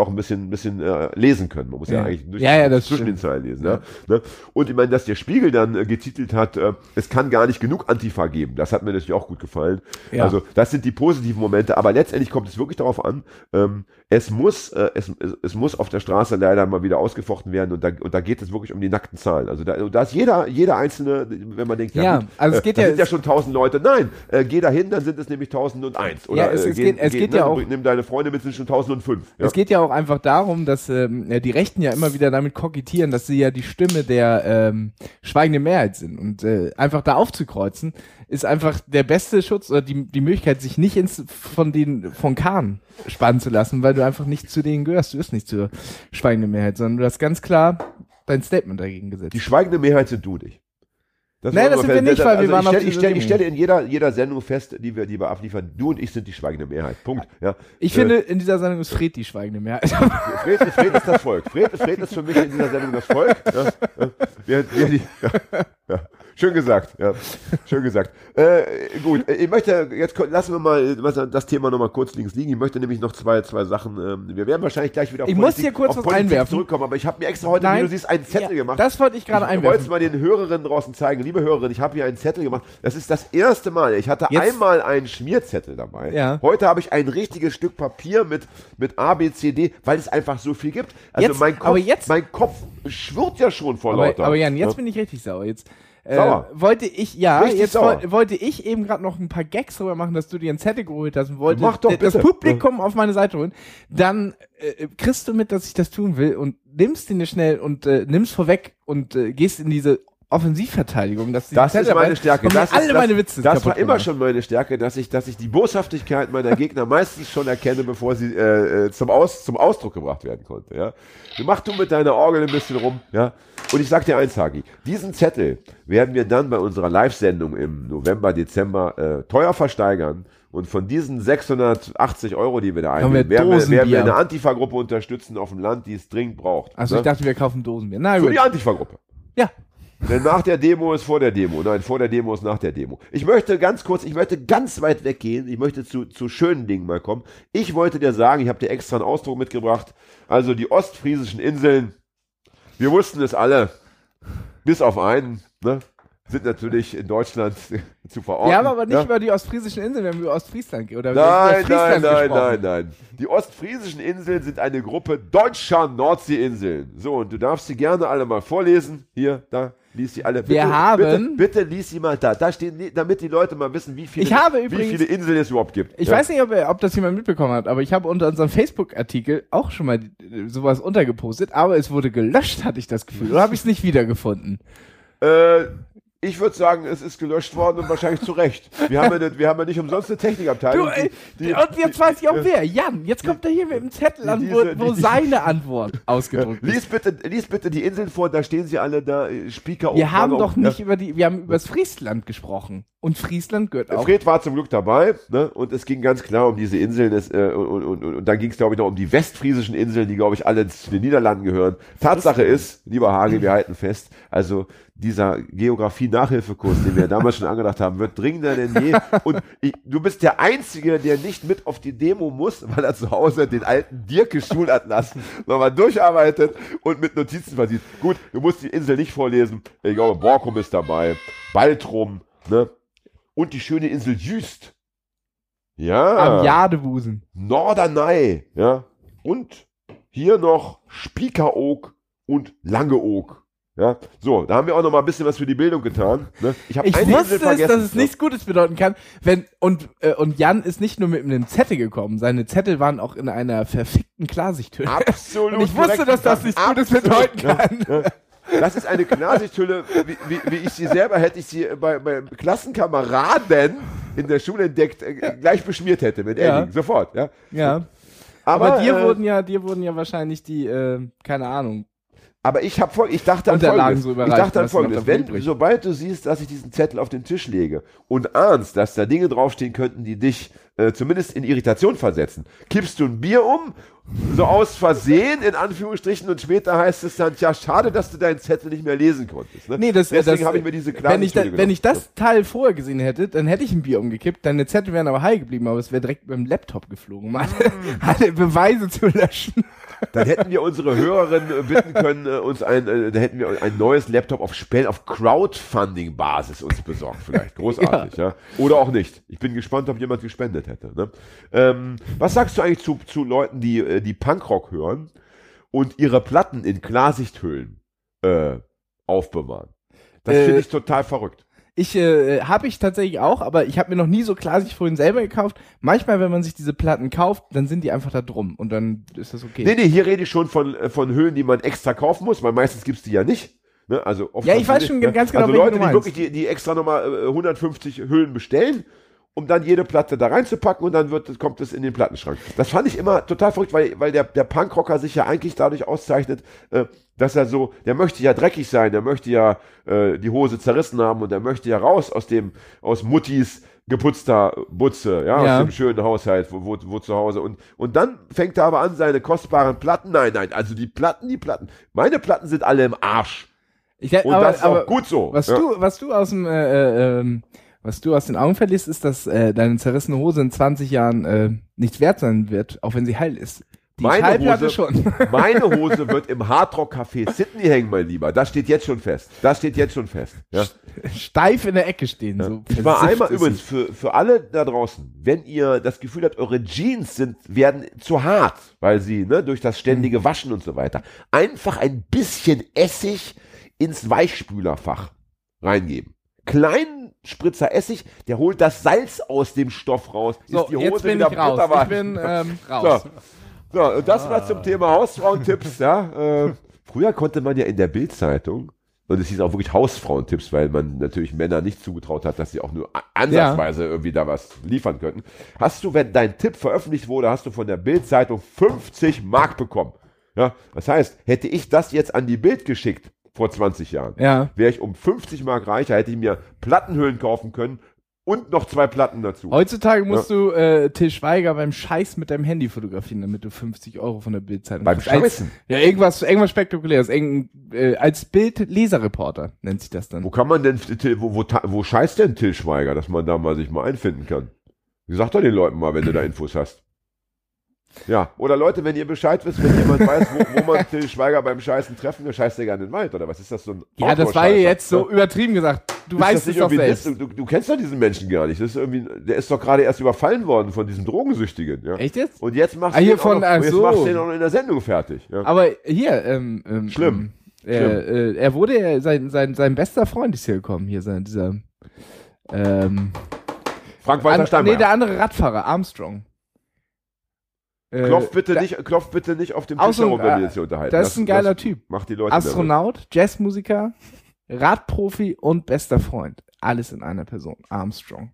Auch ein bisschen, ein bisschen äh, lesen können. Man muss ja, Ja. eigentlich durch, Ja, ja, das zwischen stimmt. den Zeilen lesen. Ja. Ne? Und ich meine, dass der Spiegel dann äh, getitelt hat, äh, es kann gar nicht genug Antifa geben. Das hat mir natürlich auch gut gefallen. Also, das sind die positiven Momente. Aber letztendlich kommt es wirklich darauf an, ähm, es muss, äh, es, es, muss auf der Straße leider mal wieder ausgefochten werden und da, und da geht es wirklich um die nackten Zahlen. Also da, da ist jeder, jeder einzelne, wenn man denkt, ja, Ja, gut, also es äh, geht da ja- sind ja schon tausend Leute. Nein, äh, geh da hin, dann sind es nämlich 1001. Oder Ja, es- äh, es geht- es geht ja auch- Nimm deine Freunde mit, sind schon 1005. Ja. Es geht ja auch einfach darum, dass ähm, die Rechten ja immer wieder damit kokettieren, dass sie ja die Stimme der ähm, schweigenden Mehrheit sind. Und äh, einfach da aufzukreuzen, ist einfach der beste Schutz oder die, die Möglichkeit, sich nicht ins, von den von Kahn spannen zu lassen, weil du einfach nicht zu denen gehörst. Du bist nicht zur schweigenden Mehrheit, sondern du hast ganz klar dein Statement dagegen gesetzt. Die schweigende Mehrheit sind du nicht. Das wollen das sind wir nicht, weil wir also waren ich auf stelle, ich, stelle, ich stelle in jeder, jeder Sendung fest, die wir, die wir abliefern, du und ich sind die schweigende Mehrheit. Punkt. Ja. Ich Äh, finde, in dieser Sendung ist Fred die schweigende Mehrheit. Fred, Fred ist das Volk. Fred, Fred ist für mich in dieser Sendung das Volk. Ja, ja. Wer, wer die, ja. Schön gesagt, ja. Schön gesagt. Äh, gut, äh, ich möchte, jetzt lassen wir mal das Thema nochmal kurz links liegen. Ich möchte nämlich noch zwei, zwei Sachen, ähm, wir werden wahrscheinlich gleich wieder auf Ich muss hier kurz was Politik einwerfen. zurückkommen, aber ich habe mir extra heute, Nein. wie du siehst, einen Zettel Ja, gemacht. das wollte ich gerade Ich wollte es einwerfen. mal den Hörerinnen draußen zeigen. Liebe Hörerinnen, ich habe hier einen Zettel gemacht. Das ist das erste Mal. Ich hatte Jetzt- einmal einen Schmierzettel dabei. Ja. Heute habe ich ein richtiges Stück Papier mit, mit A, B, C, D, weil es einfach so viel gibt. Also Jetzt- mein Kopf, aber jetzt- mein Kopf schwirrt ja schon vor Aber, lauter. aber Jan, jetzt ja. bin ich richtig sauer. Jetzt äh, Sauer? wollte ich, ja, Richtig jetzt sauer. woll, wollte ich eben gerade noch ein paar Gags drüber machen, dass du dir einen Zettel geholt hast und wollte Mach doch, das bitte. Publikum auf meine Seite holen. Dann äh, kriegst du mit, dass ich das tun will und nimmst ihn dir schnell und äh, nimmst vorweg und äh, gehst in diese Offensivverteidigung. Dass du Das ist meine Stärke. Das, alle ist, meine Witze das war immer schon meine Stärke, dass ich, dass ich die Boshaftigkeit meiner Gegner meistens schon erkenne, bevor sie äh, äh, zum, Aus, zum Ausdruck gebracht werden konnte. Ja? Mach du mit deiner Orgel ein bisschen rum. Ja? Und ich sag dir eins, Hagi, diesen Zettel werden wir dann bei unserer Live-Sendung im November, Dezember äh, teuer versteigern. Und von diesen 680 Euro, die wir da einnehmen, werden wir, werden wir eine Antifa-Gruppe unterstützen auf dem Land, die es dringend braucht. Also ne? ich dachte, wir kaufen Dosenbier. Na Für gut. die Antifa-Gruppe. Ja. Denn nach der Demo ist vor der Demo. Nein, vor der Demo ist nach der Demo. Ich möchte ganz kurz, ich möchte ganz weit weggehen. Ich möchte zu, zu schönen Dingen mal kommen. Ich wollte dir sagen, ich habe dir extra einen Ausdruck mitgebracht. Also die ostfriesischen Inseln, wir wussten es alle, bis auf einen, ne, sind natürlich in Deutschland zu verorten. Wir haben aber nicht ja? über die ostfriesischen Inseln, wir haben über Ostfriesland oder Nein, über nein, Friesland nein, gesprochen. nein, nein. Die ostfriesischen Inseln sind eine Gruppe deutscher Nordseeinseln. So, und du darfst sie gerne alle mal vorlesen. Hier, da, lies sie alle. Bitte, Wir haben- Bitte, bitte lies sie mal da. Da stehen, damit die Leute mal wissen, wie viele, Ich habe wie übrigens- viele Inseln es überhaupt gibt. Ich Ja. weiß nicht, ob, ob das jemand mitbekommen hat, aber ich habe unter unserem Facebook-Artikel auch schon mal äh, sowas untergepostet, aber es wurde gelöscht, hatte ich das Gefühl. Oder habe ich es nicht wiedergefunden? Äh, ich würde sagen, es ist gelöscht worden und wahrscheinlich zu Recht. Wir haben ja, nicht- wir haben ja nicht umsonst eine Technikabteilung. Du, ey, die, die, und jetzt weiß ich auch wer. Jan, jetzt kommt er hier mit dem Zettel an, wo, diese- wo seine Antwort ausgedruckt ist. Lies bitte, lies bitte die Inseln vor, da stehen sie alle da, äh, Speaker Wir haben doch oben. nicht über die, wir haben über das Friesland gesprochen. Und Friesland gehört auch. Fred war zum Glück dabei, ne? Und es ging ganz klar um diese Inseln. Es, äh, und, und, und, und dann ging es, glaube ich, noch um die westfriesischen Inseln, die, glaube ich, alle zu den Niederlanden gehören. Tatsache ist, lieber Hage, wir halten fest, also dieser Geografie-Nachhilfekurs, den wir damals schon angedacht haben, wird dringender denn je. Und ich, du bist der Einzige, der nicht mit auf die Demo muss, weil er zu Hause den alten Dirke-Schulatlas nochmal durcharbeitet und mit Notizen versieht. Gut, du musst die Insel nicht vorlesen. Ich glaube, Borkum ist dabei, Baltrum, ne? Und die schöne Insel Jüst. Ja. Am Jadebusen. Norderney, ja. Und hier noch Spiekeroog und Langeoog. Ja, so, da haben wir auch noch mal ein bisschen was für die Bildung getan. Ne? Ich, Ich wusste es, dass es nichts Gutes bedeuten kann. Wenn, und, äh, und Jan ist nicht nur mit einem Zettel gekommen, seine Zettel waren auch in einer verfickten Klarsichthülle. Absolut. Und ich wusste, dass das nichts Gutes bedeuten ja, kann. ja. Das ist eine Klarsichthülle, wie, wie, wie ich sie selber hätte ich sie bei meinem Klassenkameraden in der Schule entdeckt, äh, gleich beschmiert hätte mit Ja. Edding, sofort. Ja. Ja. Aber, dir äh, wurden ja, dir wurden ja wahrscheinlich die, äh, keine Ahnung. Aber ich habe ich dachte an Folgendes. so ich dachte an Folgendes. Wenn, sobald du siehst, dass ich diesen Zettel auf den Tisch lege und ahnst, dass da Dinge draufstehen könnten, die dich äh, zumindest in Irritation versetzen, kippst du ein Bier um, so aus Versehen, in Anführungsstrichen, und später heißt es dann, tja, schade, dass du deinen Zettel nicht mehr lesen konntest. Ne? Nee, das, Deswegen habe ich mir diese wenn ich, da, wenn ich das Teil vorher gesehen hätte, dann hätte ich ein Bier umgekippt, deine Zettel wären aber heil geblieben, aber es wäre direkt mit dem Laptop geflogen, um alle, Mm. alle Beweise zu löschen. Dann hätten wir unsere Hörerinnen äh, bitten können, äh, uns ein, äh, da hätten wir ein neues Laptop auf Spenden, auf Crowdfunding-Basis uns besorgt, vielleicht. Großartig, ja. Oder auch nicht. Ich bin gespannt, ob jemand gespendet hätte. Ne? Ähm, was sagst du eigentlich zu, zu Leuten, die, äh, die Punkrock hören und ihre Platten in Klarsichthüllen äh, aufbewahren? Das Äh, finde ich total verrückt. Ich äh, habe ich tatsächlich auch, aber ich habe mir noch nie so klar sich vorhin selber gekauft. Manchmal, wenn man sich diese Platten kauft, dann sind die einfach da drum und dann ist das okay. Nee, nee, hier rede ich schon von, äh, von Hüllen, die man extra kaufen muss, weil meistens gibt's die ja nicht. Ne? Also oft Ja, ich weiß nicht, schon ne? ganz genau, Also Leute, die wirklich die, die extra nochmal äh, 150 Hüllen bestellen, um dann jede Platte da reinzupacken und dann wird, kommt es in den Plattenschrank. Das fand ich immer total verrückt, weil, weil der, der Punkrocker sich ja eigentlich dadurch auszeichnet, äh, dass er so, der möchte ja dreckig sein, der möchte ja äh, die Hose zerrissen haben und der möchte ja raus aus dem, aus Muttis geputzter Butze, ja, Ja. aus dem schönen Haushalt, wo, wo, wo zu Hause. Und, und dann fängt er aber an, seine kostbaren Platten, nein, nein, also die Platten, die Platten, meine Platten sind alle im Arsch. Ich, Und das ist auch gut so. Was ja. du, was du aus dem, äh, äh, ähm, was du aus den Augen verlierst, ist, dass äh, deine zerrissene Hose in 20 Jahren äh, nichts wert sein wird, auch wenn sie heil ist. Die Meine Hose, schon. meine Hose wird im Hardrock Café Sydney hängen, mein Lieber. Das steht jetzt schon fest. Das steht jetzt schon fest. Ja. Steif in der Ecke stehen. So Ich war einmal übrigens für, für alle da draußen, wenn ihr das Gefühl habt, eure Jeans sind, werden zu hart, weil sie ne, durch das Mhm. ständige Waschen und so weiter, einfach ein bisschen Essig ins Weichspülerfach reingeben. Kleinen Spritzer Essig, der holt das Salz aus dem Stoff raus. So, ist die Hose jetzt bin wieder ich raus. Ich bin ähm, raus. So. So, und das war zum Thema Hausfrauentipps, ja. Äh, früher konnte man ja in der Bildzeitung, und es hieß auch wirklich Hausfrauentipps, weil man natürlich Männer nicht zugetraut hat, dass sie auch nur ansatzweise irgendwie da was liefern könnten. Hast du, wenn dein Tipp veröffentlicht wurde, hast du von der Bildzeitung 50 Mark bekommen. Ja, das heißt, hätte ich das jetzt an die Bild geschickt vor 20 Jahren, Ja. wäre ich um 50 Mark reicher, hätte ich mir Plattenhüllen kaufen können und noch zwei Platten dazu. Heutzutage musst du äh, Till Schweiger beim Scheiß mit deinem Handy fotografieren, damit du 50 Euro von der Bildzeitung Beim Scheißen? Ja, irgendwas, irgendwas spektakuläres. Irgend, äh, als Bild-Leserreporter nennt sich das dann. Wo kann man denn, wo, wo, wo scheißt denn Till Schweiger, dass man da mal sich mal einfinden kann? Sag doch den Leuten mal, wenn du da Infos hast. Ja, oder Leute, wenn ihr Bescheid wisst, wenn jemand weiß, wo, wo man Till Schweiger beim Scheißen treffen, dann scheißt der gerne in den Wald, oder was ist das so ein Ja, das war jetzt so übertrieben gesagt. Du Ist weißt es nicht doch selbst. Du, du kennst doch diesen Menschen gar nicht. Das ist irgendwie, der ist doch gerade erst überfallen worden von diesem Drogensüchtigen. Ja? Echt jetzt? Und jetzt machst Ah, du von- auch noch, so. machst den auch noch in der Sendung fertig. Ja? Aber hier, ähm, ähm, Schlimm. Ähm, äh, äh, er wurde, ja- sein, sein, sein bester Freund ist hier gekommen, hier sein, dieser, ähm, Frank Walter an, Steinmeier. nee, der andere Radfahrer, Armstrong. Äh, klopf bitte da- nicht, klopf bitte nicht auf dem Tisch herum, wenn wir äh, jetzt hier unterhalten. das ist ein geiler Typ. Macht die Leute. Astronaut, Jazzmusiker, Radprofi und bester Freund. Alles in einer Person. Armstrong.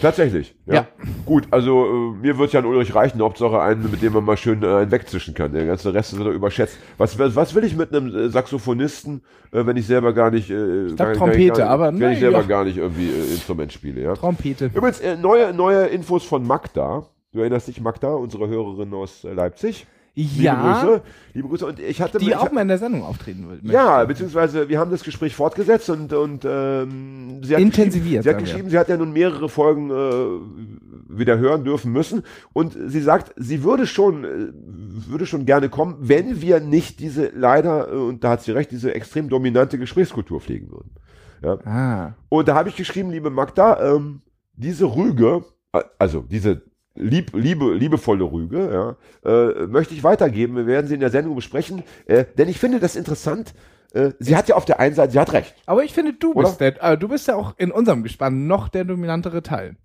Tatsächlich. Ja. Ja. Gut, also äh, mir wird ja an Ulrich reichen, Hauptsache einen, mit dem man mal schön äh, einen wegzischen kann. Der ganze Rest wird er überschätzt. Was, was, will ich mit einem äh, Saxophonisten, äh, wenn ich selber gar nicht, äh, glaub, gar, Trompete, gar, gar, aber wenn na ich selber ja. gar nicht irgendwie äh, Instrument spiele, ja. Trompete. Übrigens, äh, neue, neue Infos von Magda. Du erinnerst dich, Magda, unsere Hörerin aus äh, Leipzig. Liebe Ja, Grüße. Liebe Grüße. Und ich hatte die ich, auch mal in der Sendung auftreten will. Ja, beziehungsweise wir haben das Gespräch fortgesetzt und, und ähm, sie hat Intensiviert, geschrieben, sie hat, sagen wir. geschrieben sie hat ja nun mehrere Folgen äh, wieder hören dürfen müssen und sie sagt, sie würde schon, äh, würde schon gerne kommen, wenn wir nicht diese leider, äh, und da hat sie recht, diese extrem dominante Gesprächskultur pflegen würden. Ja. Ah. Und da habe ich geschrieben, liebe Magda, ähm, diese Rüge, also diese lieb, liebe, liebevolle Rüge, ja, äh, möchte ich weitergeben. Wir werden sie in der Sendung besprechen, äh, denn ich finde das interessant. Äh, sie hat ja auf der einen Seite, sie hat recht. Aber ich finde, du Oder? bist der, äh, du bist ja auch in unserem Gespann noch der dominantere Teil.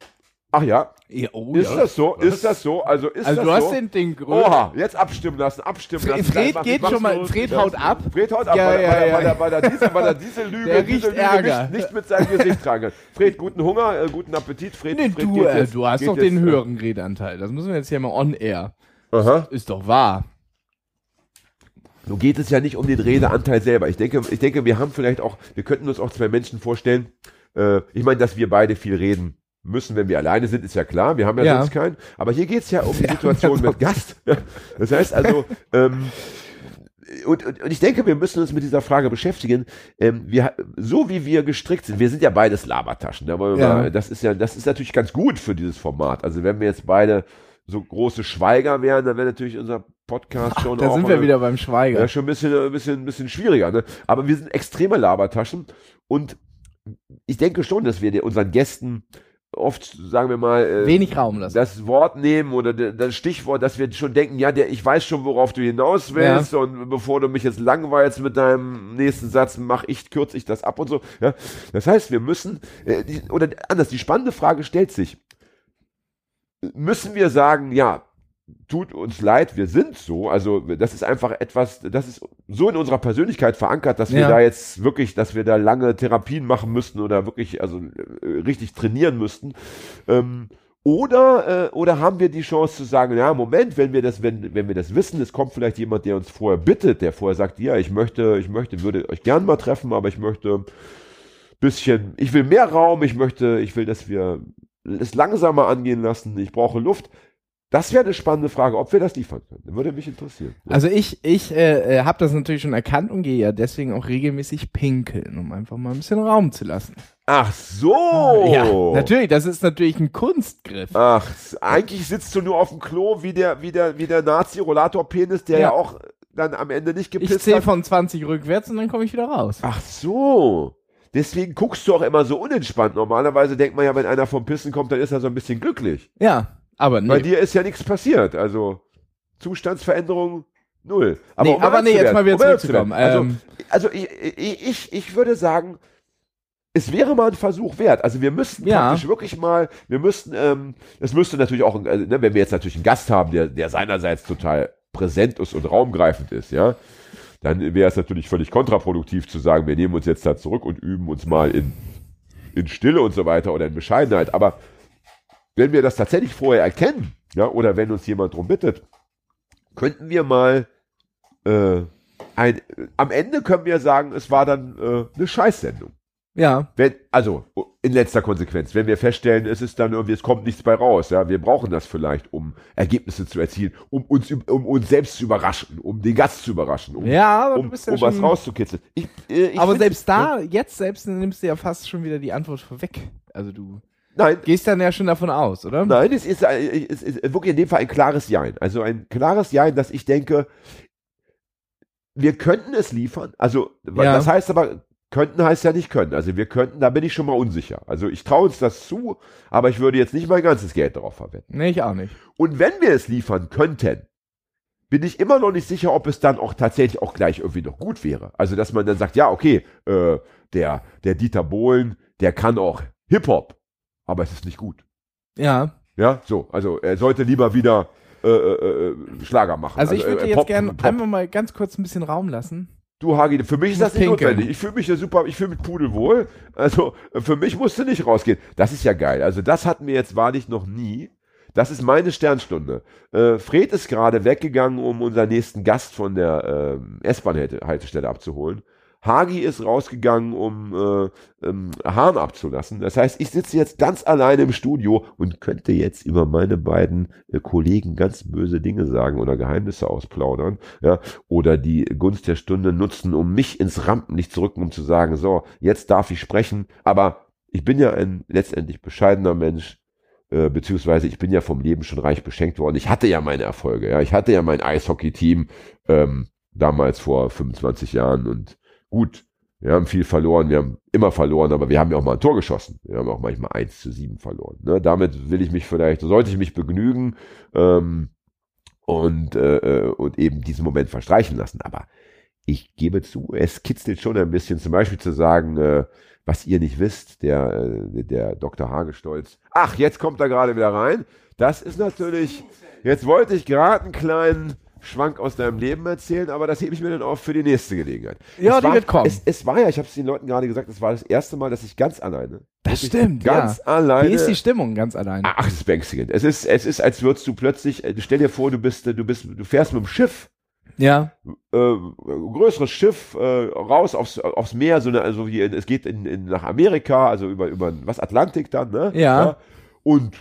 Ach ja, Ja, oh, ist das so? Ist das so? Also ist Also das du hast so? den Ding größer. Oha, jetzt abstimmen lassen, abstimmen Fred, lassen. Fred geht schon mal. Fred haut ab. Fred haut ab, Ja, weil, ja, weil, ja. weil, er- weil, er diese, weil er diese Lüge, Der diese Lüge Ärger. Nicht, nicht mit seinem Gesicht tragen kann. Fred, guten Hunger, äh, guten Appetit. Fred, Nee, Fred du, äh, jetzt- du hast doch jetzt, den äh, höheren Redeanteil. Das müssen wir jetzt hier mal on air. Aha. Ist doch wahr. Nun geht es ja nicht um den Redeanteil selber. Ich denke, ich denke, wir haben vielleicht auch, wir könnten uns auch zwei Menschen vorstellen. Äh, ich meine, dass wir beide viel reden müssen, wenn wir alleine sind, ist ja klar. Wir haben ja, Ja. sonst keinen. Aber hier geht es ja um die Situation ja, mit Gast. Das heißt also, ähm, und, und, und ich denke, wir müssen uns mit dieser Frage beschäftigen. Ähm, wir, so wie wir gestrickt sind, wir sind ja beides Labertaschen. Da wollen wir Ja. mal, das ist ja, das ist natürlich ganz gut für dieses Format. Also wenn wir jetzt beide so große Schweiger wären, dann wäre natürlich unser Podcast schon Da auch sind wir äh, wieder beim Schweiger. ja, schon ein bisschen, ein bisschen, ein bisschen schwieriger, ne? Aber wir sind extreme Labertaschen und ich denke schon, dass wir unseren Gästen oft, sagen wir mal, äh, Wenig Raum lassen. das Wort nehmen oder de- das Stichwort, dass wir schon denken, ja, der, ich weiß schon, worauf du hinaus willst und bevor du mich jetzt langweilst mit deinem nächsten Satz, mach ich, kürze ich das ab und so. Ja? Das heißt, wir müssen, äh, die, oder anders, die spannende Frage stellt sich, müssen wir sagen, ja, tut uns leid, wir sind so. Also das ist einfach etwas, das ist so in unserer Persönlichkeit verankert, dass wir Ja. da jetzt wirklich, dass wir da lange Therapien machen müssten oder wirklich, also äh, richtig trainieren müssten. Ähm, oder, äh, oder haben wir die Chance zu sagen, ja, Moment, wenn wir das, wenn, wenn wir das wissen, es kommt vielleicht jemand, der uns vorher bittet, der vorher sagt, ja, ich möchte, ich möchte, würde euch gern mal treffen, aber ich möchte bisschen, ich will mehr Raum, ich möchte, ich will, dass wir es langsamer angehen lassen, ich brauche Luft. Das wäre eine spannende Frage, ob wir das liefern können. Würde mich interessieren. Also ich, ich äh, äh, habe das natürlich schon erkannt und gehe ja deswegen auch regelmäßig pinkeln, um einfach mal ein bisschen Raum zu lassen. Ach so. Ja, natürlich, das ist natürlich ein Kunstgriff. Ach, eigentlich sitzt du nur auf dem Klo wie der, wie der, wie der Nazi-Rollator-Penis, der ja. Ja. auch dann am Ende nicht Ich gepisst zähle hat. von 20 rückwärts und dann komme ich wieder raus. Ach so. Deswegen guckst du auch immer so unentspannt. Normalerweise denkt man ja, wenn einer vom Pissen kommt, dann ist er so ein bisschen glücklich. Ja, aber Bei nee. dir ist ja nichts passiert. Also Zustandsveränderung null. Nee, um aber nee, jetzt werden, mal wieder um zurückzukommen. Also, Ähm, also ich, ich, ich, würde sagen, es wäre mal ein Versuch wert. Also wir müssten Ja. praktisch wirklich mal, wir müssten, ähm, es müsste natürlich auch, äh, ne, wenn wir jetzt natürlich einen Gast haben, der, der seinerseits total präsent ist und raumgreifend ist, ja, dann wäre es natürlich völlig kontraproduktiv zu sagen, wir nehmen uns jetzt da zurück und üben uns mal in, in Stille und so weiter oder in Bescheidenheit. Aber wenn wir das tatsächlich vorher erkennen, ja, oder wenn uns jemand drum bittet, könnten wir mal äh, ein, äh, am Ende können wir sagen, es war dann äh, eine Scheißsendung. ja, Wenn, also in letzter Konsequenz, wenn wir feststellen, es ist dann irgendwie, es kommt nichts bei raus, ja, wir brauchen das vielleicht, um Ergebnisse zu erzielen, um uns, um uns selbst zu überraschen, um den Gast zu überraschen, um, ja, aber um, ja um was rauszukitzeln. Ich, äh, ich aber selbst da, jetzt selbst nimmst du ja fast schon wieder die Antwort vorweg. Also du nein, gehst dann ja schon davon aus, oder? Nein, es ist, ein- es ist wirklich in dem Fall ein klares Jein. Also ein klares Jein, dass ich denke, wir könnten es liefern. Also, Ja. das heißt aber, könnten heißt ja nicht können. Also wir könnten, da bin ich schon mal unsicher. Also ich traue uns das zu, aber ich würde jetzt nicht mein ganzes Geld darauf verwenden. Nee, ich auch nicht. Und wenn wir es liefern könnten, bin ich immer noch nicht sicher, ob es dann auch tatsächlich auch gleich irgendwie noch gut wäre. Also dass man dann sagt, ja, okay, äh, der, der Dieter Bohlen, der kann auch Hip-Hop, aber es ist nicht gut. Ja, Ja, so, also er sollte lieber wieder äh, äh, äh, Schlager machen. also ich würde äh, jetzt gerne einmal mal ganz kurz ein bisschen Raum lassen. Du Hagi, für mich ist das nicht pinkeln. notwendig. Ich fühle mich ja super, ich fühle mich pudelwohl. Also äh, für mich musst du nicht rausgehen. Das ist ja geil. Also das hatten wir jetzt wahrlich noch nie. Das ist meine Sternstunde. Äh, Fred ist gerade weggegangen, um unseren nächsten Gast von der ähm, S-Bahn-Haltestelle abzuholen. Hagi ist rausgegangen, um äh, ähm, Hahn abzulassen. Das heißt, ich sitze jetzt ganz alleine im Studio und könnte jetzt über meine beiden äh, Kollegen ganz böse Dinge sagen oder Geheimnisse ausplaudern, ja, oder die Gunst der Stunde nutzen, um mich ins Rampenlicht zu rücken, um zu sagen, so, jetzt darf ich sprechen, aber ich bin ja ein letztendlich bescheidener Mensch, äh, beziehungsweise ich bin ja vom Leben schon reich beschenkt worden. Ich hatte ja meine Erfolge, ja, ich hatte ja mein Eishockey-Team ähm, damals vor 25 Jahren und gut, wir haben viel verloren, wir haben immer verloren, aber wir haben ja auch mal ein Tor geschossen. Wir haben auch manchmal 1 zu 7 verloren. Ne? Damit will ich mich vielleicht, sollte ich mich begnügen ähm, und, äh, äh, und eben diesen Moment verstreichen lassen. Aber ich gebe zu, es kitzelt schon ein bisschen, zum Beispiel zu sagen, äh, was ihr nicht wisst, der, äh, der Dr. Hagestolz. Ach, jetzt kommt er gerade wieder rein. Das ist natürlich, jetzt wollte ich gerade einen kleinen Schwank aus deinem Leben erzählen, aber das hebe ich mir dann auf für die nächste Gelegenheit. Ja, es die war, wird kommen. Es, es war ja, ich habe es den Leuten gerade gesagt, es war das erste Mal, dass ich ganz alleine. Das stimmt, Ganz ja. alleine. Wie ist die Stimmung ganz allein? Ach, es ist beängstigend. Es ist, es ist, als würdest du plötzlich, äh, stell dir vor, du bist, äh, du bist, du fährst mit dem Schiff, Ja. äh, größeres Schiff, äh, raus aufs, aufs Meer, so eine, also wie, es geht in, in, nach Amerika, also über, über, was, Atlantik dann, ne? Ja. Und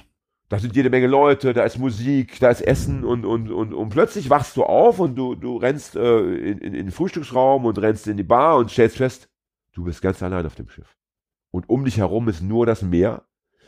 da sind jede Menge Leute, da ist Musik, da ist Essen und, und, und, und plötzlich wachst du auf und du, du rennst äh, in, in, in den Frühstücksraum und rennst in die Bar und stellst fest, du bist ganz allein auf dem Schiff. Und um dich herum ist nur das Meer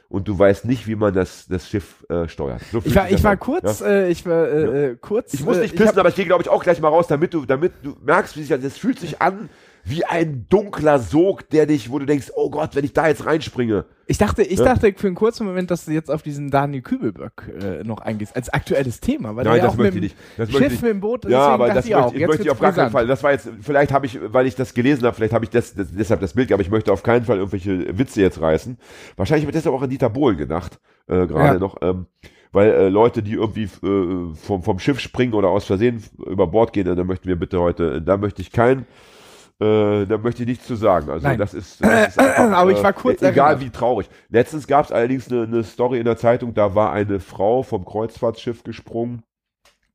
und du weißt nicht, wie man das, das Schiff äh, steuert. So Ich war, ich war an, kurz, ja? äh, ich war äh, äh, kurz. Ich muss äh, nicht pissen, hab- aber ich gehe, glaube ich, auch gleich mal raus, damit du, damit du merkst, wie sich das, das fühlt sich an wie ein dunkler Sog, der dich, wo du denkst, oh Gott, wenn ich da jetzt reinspringe. Ich dachte, ich Ja. dachte für einen kurzen Moment, dass du jetzt auf diesen Daniel Kübelböck äh, noch eingehst, als aktuelles Thema. Weil Nein, ja das auch möchte ich nicht. Das möchte Schiff ich mit dem Boot, Ja, aber das ich auch. möchte, ich möchte ich auf gar keinen. Fall. Das war jetzt, vielleicht habe ich, weil ich das gelesen habe, vielleicht habe ich das, das, deshalb das Bild, aber ich möchte auf keinen Fall irgendwelche Witze jetzt reißen. Wahrscheinlich habe ich deshalb auch an Dieter Bohlen gedacht, äh, gerade Ja. noch, ähm, weil äh, Leute, die irgendwie äh, vom, vom Schiff springen oder aus Versehen über Bord gehen, äh, da möchten wir bitte heute, da möchte ich kein äh, da möchte ich nichts zu sagen. Also Nein. das ist, das ist einfach, Aber ich war kurz äh, egal wie traurig. Letztens gab es allerdings eine, eine Story in der Zeitung, da war eine Frau vom Kreuzfahrtschiff gesprungen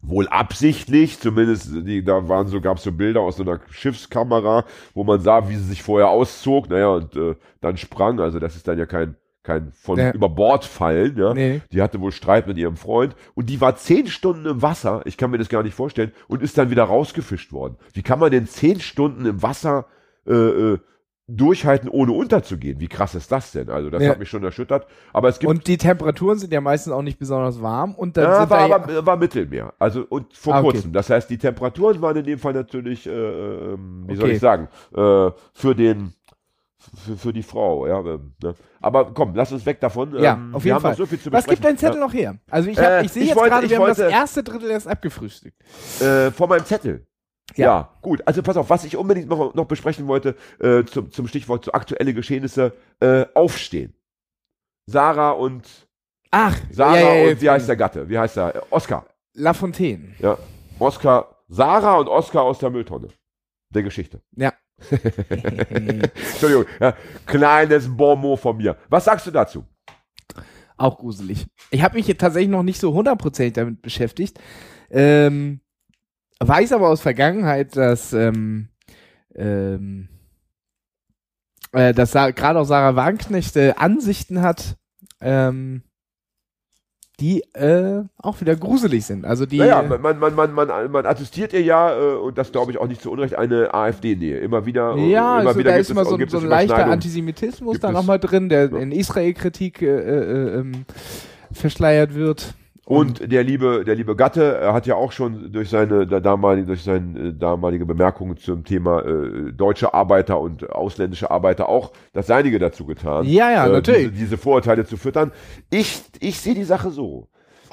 wohl absichtlich, zumindest die, da waren so, gab es so Bilder aus so einer Schiffskamera, wo man sah, wie sie sich vorher auszog, naja, und äh, dann sprang, also das ist dann ja kein, kein von Ja. über Bord fallen, ja. Nee. Die hatte wohl Streit mit ihrem Freund und die war zehn Stunden im Wasser, ich kann mir das gar nicht vorstellen, und ist dann wieder rausgefischt worden. Wie kann man denn zehn Stunden im Wasser äh, äh, durchhalten, ohne unterzugehen? Wie krass ist das denn? Also das Ja. hat mich schon erschüttert. Aber es gibt Und die Temperaturen sind ja meistens auch nicht besonders warm. Und dann ja, sind war, da aber, war Mittelmeer. Also und vor Ah, okay. kurzem. Das heißt, die Temperaturen waren in dem Fall natürlich, äh, ähm, wie soll Okay. ich sagen, äh, für den für, für die Frau, ja. ähm, Ne? Aber komm, lass uns weg davon. ja, Ähm, auf wir jeden haben Fall. so viel zu Was gibt dein. Zettel noch her? Also ich, hab, Äh, ich sehe jetzt wollte- gerade, wir haben das wollte- erste Drittel erst abgefrühstückt. Äh, vor meinem Zettel. Ja. Ja. gut. Also pass auf, was ich unbedingt noch, noch besprechen wollte, äh, zum, zum Stichwort zu aktuelle Geschehnisse, äh, aufstehen. Sarah und Ach, Sarah ja, ja, ja, und wie heißt der Gatte? Wie heißt der? Oscar. La Fontaine. Ja. Oscar, Sarah und Oscar aus der Mülltonne. Der Geschichte. Ja. Entschuldigung, ja, kleines Bonmot von mir. Was sagst du dazu? Auch gruselig. Ich habe mich jetzt tatsächlich noch nicht so hundertprozentig damit beschäftigt. Ähm, weiß aber aus Vergangenheit, dass ähm, ähm, äh, dass gerade auch Sarah Wagenknecht äh, Ansichten hat, ähm, die äh, auch wieder gruselig sind. Also die naja, äh, man, man, man, man, man attestiert ihr ja, äh, und das glaube ich auch nicht zu Unrecht, eine AfD-Nähe. Immer wieder. äh, ja, immer also wieder da ist immer so, so ein leichter. Antisemitismus da nochmal drin, der in Israel-Kritik äh, äh, ähm, verschleiert wird. Und der liebe, der liebe Gatte er hat ja auch schon durch seine damalige, durch seine äh, damalige Bemerkungen zum Thema äh, deutsche Arbeiter und ausländische Arbeiter auch das Seinige dazu getan. Ja, ja, äh, natürlich. Diese, diese Vorurteile zu füttern. Ich, ich sehe die Sache so.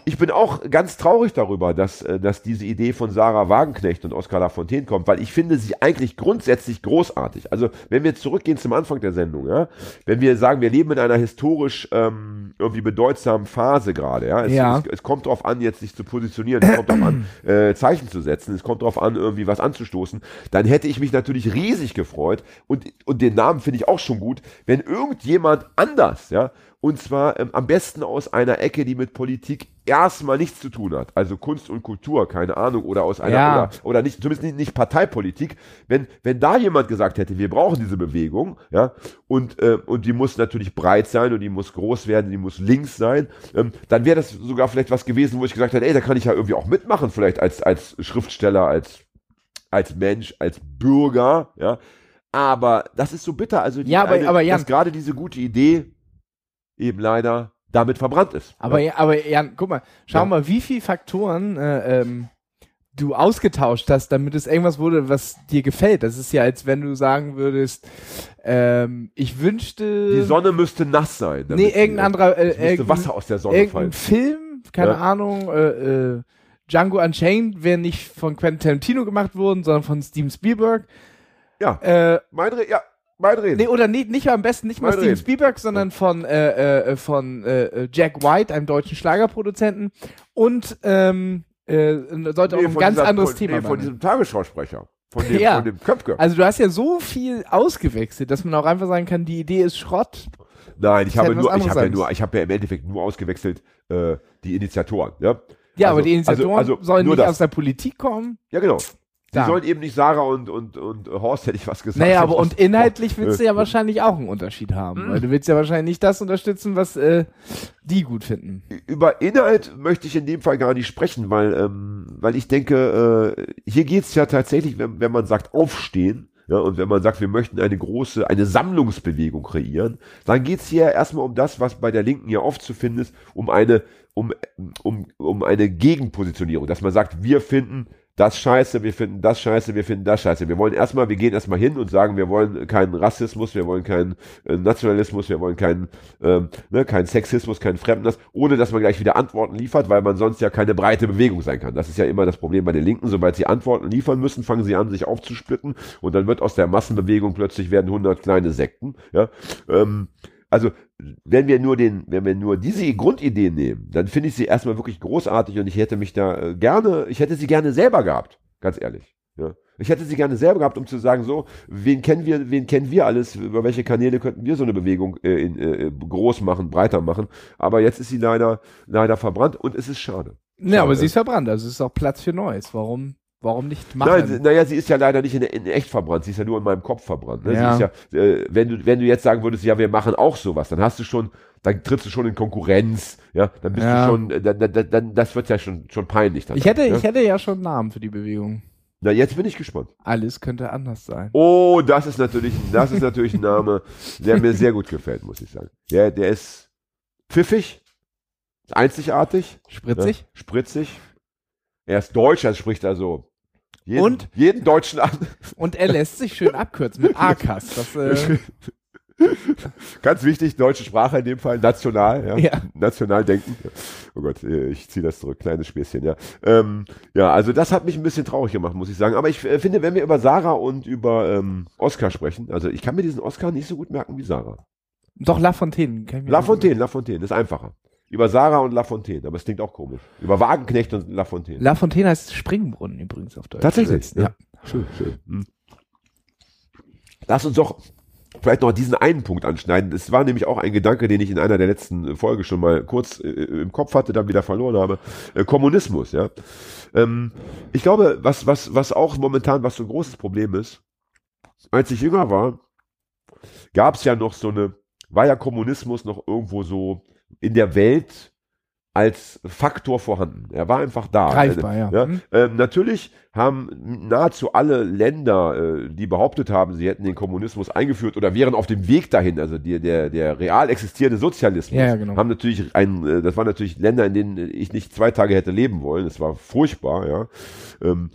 Ich bin auch ganz traurig darüber, dass, äh, dass diese Idee von Sarah Wagenknecht und Oskar Lafontaine kommt, weil ich finde sie eigentlich grundsätzlich großartig. Also, wenn wir zurückgehen zum Anfang der Sendung, ja, wenn wir sagen, wir leben in einer historisch ähm, irgendwie bedeutsamen Phase gerade, ja, es, Ja. Es, es kommt darauf an, jetzt sich zu positionieren, es kommt darauf an, äh, Zeichen zu setzen, es kommt darauf an, irgendwie was anzustoßen, dann hätte ich mich natürlich riesig gefreut und, und den Namen finde ich auch schon gut, wenn irgendjemand anders, ja, Und zwar ähm, am besten aus einer Ecke, die mit Politik erstmal nichts zu tun hat. Also Kunst und Kultur, keine Ahnung, oder aus einer, Ja. oder, oder nicht, zumindest nicht, nicht Parteipolitik. Wenn, wenn da jemand gesagt hätte, wir brauchen diese Bewegung, ja, und, äh, und die muss natürlich breit sein und die muss groß werden, die muss links sein, ähm, dann wäre das sogar vielleicht was gewesen, wo ich gesagt hätte, ey, da kann ich ja irgendwie auch mitmachen, vielleicht als, als Schriftsteller, als, als Mensch, als Bürger, ja. Aber das ist so bitter, also die Ja, aber- eine, aber Jan- dass gerade diese gute Idee eben leider damit verbrannt ist. Aber, ja. aber Jan, guck mal, schau Ja. mal, wie viele Faktoren äh, ähm, du ausgetauscht hast, damit es irgendwas wurde, was dir gefällt. Das ist ja, als wenn du sagen würdest, ähm, ich wünschte. die Sonne müsste nass sein. Nee, irgendein anderer, äh, müsste irgendein- Wasser aus der Sonne irgendein fallen. Film, keine Ja. Ahnung, äh, äh, Django Unchained wäre nicht von Quentin Tarantino gemacht worden, sondern von Steven Spielberg. Ja, Äh, mein Re ja, Reden. nee, oder nicht, nicht am besten nicht mal Steven. Spielberg, sondern von, äh, äh, von äh, Jack White, einem deutschen Schlagerproduzenten. Und ähm, äh, sollte auch Nee, ein von ganz dieser- anderes von, Thema nee, von diesem Tagesschausprecher. Von dem, Ja. von dem Köpke. Also du hast ja so viel ausgewechselt, dass man auch einfach sagen kann, die Idee ist Schrott. Nein, ich hätte habe nur, ich habe ja nur, ich habe ja im Endeffekt nur ausgewechselt äh, die Initiatoren. Ja, Ja, Also- aber die Initiatoren also- also sollen nicht das. aus der Politik kommen. ja genau. Die sollen eben nicht Sarah und, und, und Horst, hätte ich was gesagt. Naja, aber und inhaltlich willst du ja Äh, wahrscheinlich auch einen Unterschied haben. Weil du willst ja wahrscheinlich nicht das unterstützen, was äh, die gut finden. über Inhalt möchte ich in dem Fall gar nicht sprechen, weil, ähm, weil ich denke, äh, hier geht's ja tatsächlich, wenn, wenn man sagt aufstehen, ja, und wenn man sagt, wir möchten eine große, eine Sammlungsbewegung kreieren, dann geht's hier erstmal um das, was bei der Linken ja oft zu finden ist, um eine, um, um, um eine Gegenpositionierung, dass man sagt, wir finden das scheiße, wir finden das scheiße, wir finden das scheiße. Wir wollen erstmal, wir gehen erstmal hin und sagen, wir wollen keinen Rassismus, wir wollen keinen äh, Nationalismus, wir wollen keinen, ähm, ne, keinen Sexismus, keinen Fremdness, ohne dass man gleich wieder Antworten liefert, weil man sonst ja keine breite Bewegung sein kann. Das ist ja immer das Problem bei den Linken. Sobald sie Antworten liefern müssen, fangen sie an, sich aufzusplitten und dann wird aus der Massenbewegung plötzlich werden 100 kleine Sekten. Ja, ähm, also wenn wir nur den, wenn wir nur diese Grundidee nehmen, dann finde ich sie erstmal wirklich großartig und ich hätte mich da äh, gerne, ich hätte sie gerne selber gehabt, ganz ehrlich. Ja. Ich hätte sie gerne selber gehabt, um zu sagen, so, wen kennen wir, wen kennen wir alles, über welche Kanäle könnten wir so eine Bewegung äh, in, äh, groß machen, breiter machen. Aber jetzt ist sie leider, leider verbrannt und es ist schade. Ja, aber Schade. sie ist verbrannt, also es ist auch Platz für Neues. Warum, warum nicht machen? Nein, naja, sie ist ja leider nicht in, in echt verbrannt, sie ist ja nur in meinem Kopf verbrannt. Ne? Ja. Ja, äh, wenn du, wenn du jetzt sagen würdest, ja, wir machen auch sowas, dann hast du schon, dann trittst du schon in Konkurrenz, ja, dann bist Ja. du schon, äh, dann, dann, dann, das wird ja schon, schon peinlich. Dann ich hätte, ja? ich hätte ja schon einen Namen für die Bewegung. Na, jetzt bin ich gespannt. Alles könnte anders sein. Oh, das ist natürlich, das ist natürlich ein Name, der mir sehr gut gefällt, muss ich sagen. Der, der ist pfiffig, einzigartig, Spritzig? Ja, spritzig. Er ist deutsch, er spricht also jeden, Und? jeden Deutschen an. Und er lässt sich schön abkürzen mit AKAS. Das, äh, Ganz wichtig, deutsche Sprache in dem Fall, national, ja. Ja. National denken. Oh Gott, ich ziehe das zurück, kleines Späßchen, ja. Ähm, ja, also das hat mich ein bisschen traurig gemacht, muss ich sagen. Aber ich äh, finde, wenn wir über Sarah und über ähm, Oscar sprechen, also ich kann mir diesen Oscar nicht so gut merken wie Sarah. doch, La Fontaine. Kann ich mir La Fontaine, La Fontaine, ist einfacher. Über Sarah und La Fontaine, aber es klingt auch komisch. Über Wagenknecht und La Fontaine. La Fontaine heißt Springbrunnen übrigens auf Deutsch. Tatsächlich, Ja. ja. Schön, schön. Hm. Lass uns doch vielleicht noch diesen einen Punkt anschneiden. Es war nämlich auch ein Gedanke, den ich in einer der letzten Folge schon mal kurz äh, im Kopf hatte, dann wieder verloren habe. Äh, Kommunismus, ja. Ähm, ich glaube, was, was, was auch momentan was so ein großes Problem ist, als ich jünger war, gab es ja noch so eine, war ja Kommunismus noch irgendwo so in der Welt als Faktor vorhanden. Er war einfach da. Greifbar, ja. ja. Mhm. Ähm, natürlich haben nahezu alle Länder, äh, die behauptet haben, sie hätten den Kommunismus eingeführt oder wären auf dem Weg dahin, also die, der, der real existierende Sozialismus, Ja, ja, genau. haben natürlich ein, äh, das waren natürlich Länder, in denen ich nicht zwei Tage hätte leben wollen. Das war furchtbar, ja. Ähm,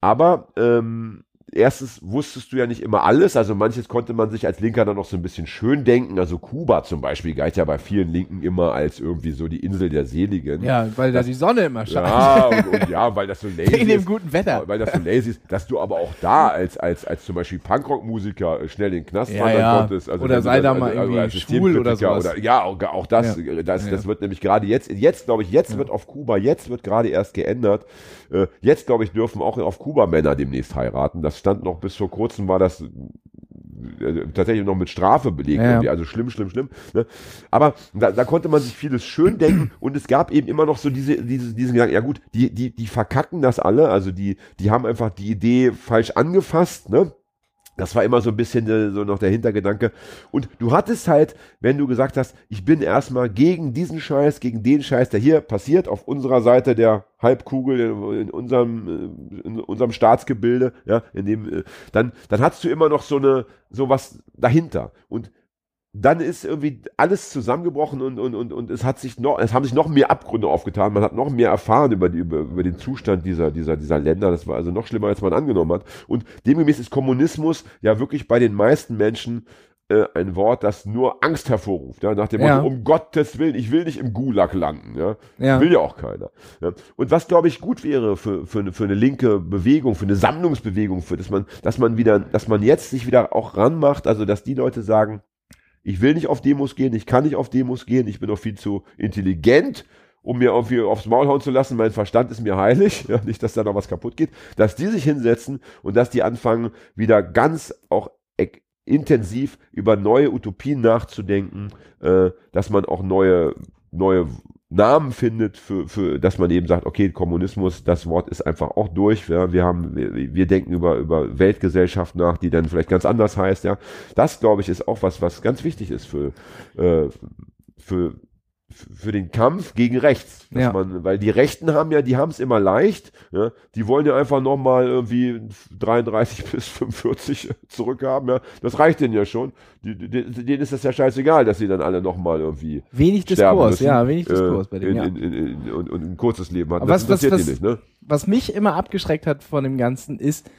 aber ähm, erstens wusstest du ja nicht immer alles, also manches konnte man sich als Linker dann noch so ein bisschen schön denken. Also Kuba zum Beispiel galt ja bei vielen Linken immer als irgendwie so die Insel der Seligen. Ja, weil da die Sonne immer scheint. Ja, und, und ja, weil das so lazy In dem ist. guten Wetter. Weil das so lazy ist, dass du aber auch da als, als, als zum Beispiel Punkrock-Musiker äh, schnell in den Knast Ja, wandern ja. konntest. Also Oder sei das- da mal irgendwie als schwul oder sowas. ja, auch, das, Ja. äh, das, das wird nämlich gerade jetzt, jetzt glaube ich, jetzt wird auf Kuba, jetzt wird gerade erst geändert. Äh, Jetzt glaube ich, dürfen auch auf Kuba Männer demnächst heiraten. Das stand noch bis vor kurzem war das äh, tatsächlich noch mit Strafe belegt. Ja. Also schlimm, schlimm, schlimm. Ne? Aber da, da konnte man sich vieles schön denken und es gab eben immer noch so diese, diese, diesen Gedanken, ja gut, die, die, die verkacken das alle, also die, die haben einfach die Idee falsch angefasst, ne? Das war immer so ein bisschen äh, so noch der Hintergedanke. Und du hattest halt, wenn du gesagt hast, ich bin erstmal gegen diesen Scheiß, gegen den Scheiß, der hier passiert, auf unserer Seite der Halbkugel, in, unserem, äh, in unserem Staatsgebilde, ja, in dem, äh, dann, dann hattest du immer noch so eine, so was dahinter. Und dann ist irgendwie alles zusammengebrochen und, und, und, und es hat sich noch, es haben sich noch mehr Abgründe aufgetan. Man hat noch mehr erfahren über, die, über, über den Zustand dieser, dieser, dieser Länder. Das war also noch schlimmer, als man angenommen hat. Und demgemäß ist Kommunismus ja wirklich bei den meisten Menschen äh, ein Wort, das nur Angst hervorruft. Ja, nach dem Ja. Motto, um Gottes Willen, ich will nicht im Gulag landen. Ja, Ja. will ja auch keiner. Ja. Und was glaube ich gut wäre für, für, eine, für eine linke Bewegung, für eine Sammlungsbewegung, für dass man, dass man wieder, dass man jetzt sich wieder auch ranmacht, also dass die Leute sagen, ich will nicht auf Demos gehen, ich kann nicht auf Demos gehen, ich bin doch viel zu intelligent, um mir irgendwie aufs Maul hauen zu lassen, mein Verstand ist mir heilig, ja, nicht, dass da noch was kaputt geht, dass die sich hinsetzen und dass die anfangen, wieder ganz auch intensiv über neue Utopien nachzudenken, äh, dass man auch neue, neue Namen findet, für, für, dass man eben sagt, okay, Kommunismus, das Wort ist einfach auch durch. Ja, wir haben, wir, wir denken über, über Weltgesellschaft nach, die dann vielleicht ganz anders heißt. Ja, das glaube ich ist auch was, was ganz wichtig ist für, äh, für, für den Kampf gegen rechts. Ja. man, weil die Rechten haben ja, die haben es immer leicht. Ja, die wollen ja einfach nochmal irgendwie 33 bis 45 zurückhaben. Ja, das reicht denen ja schon. Die, die, denen ist das ja scheißegal, dass sie dann alle nochmal irgendwie Wenig Diskurs, müssen, ja, wenig Diskurs äh, bei dem, in, in, in, und, und ein kurzes Leben hatten. Das was- was- was- nicht, ne? Was mich immer abgeschreckt hat von dem Ganzen ist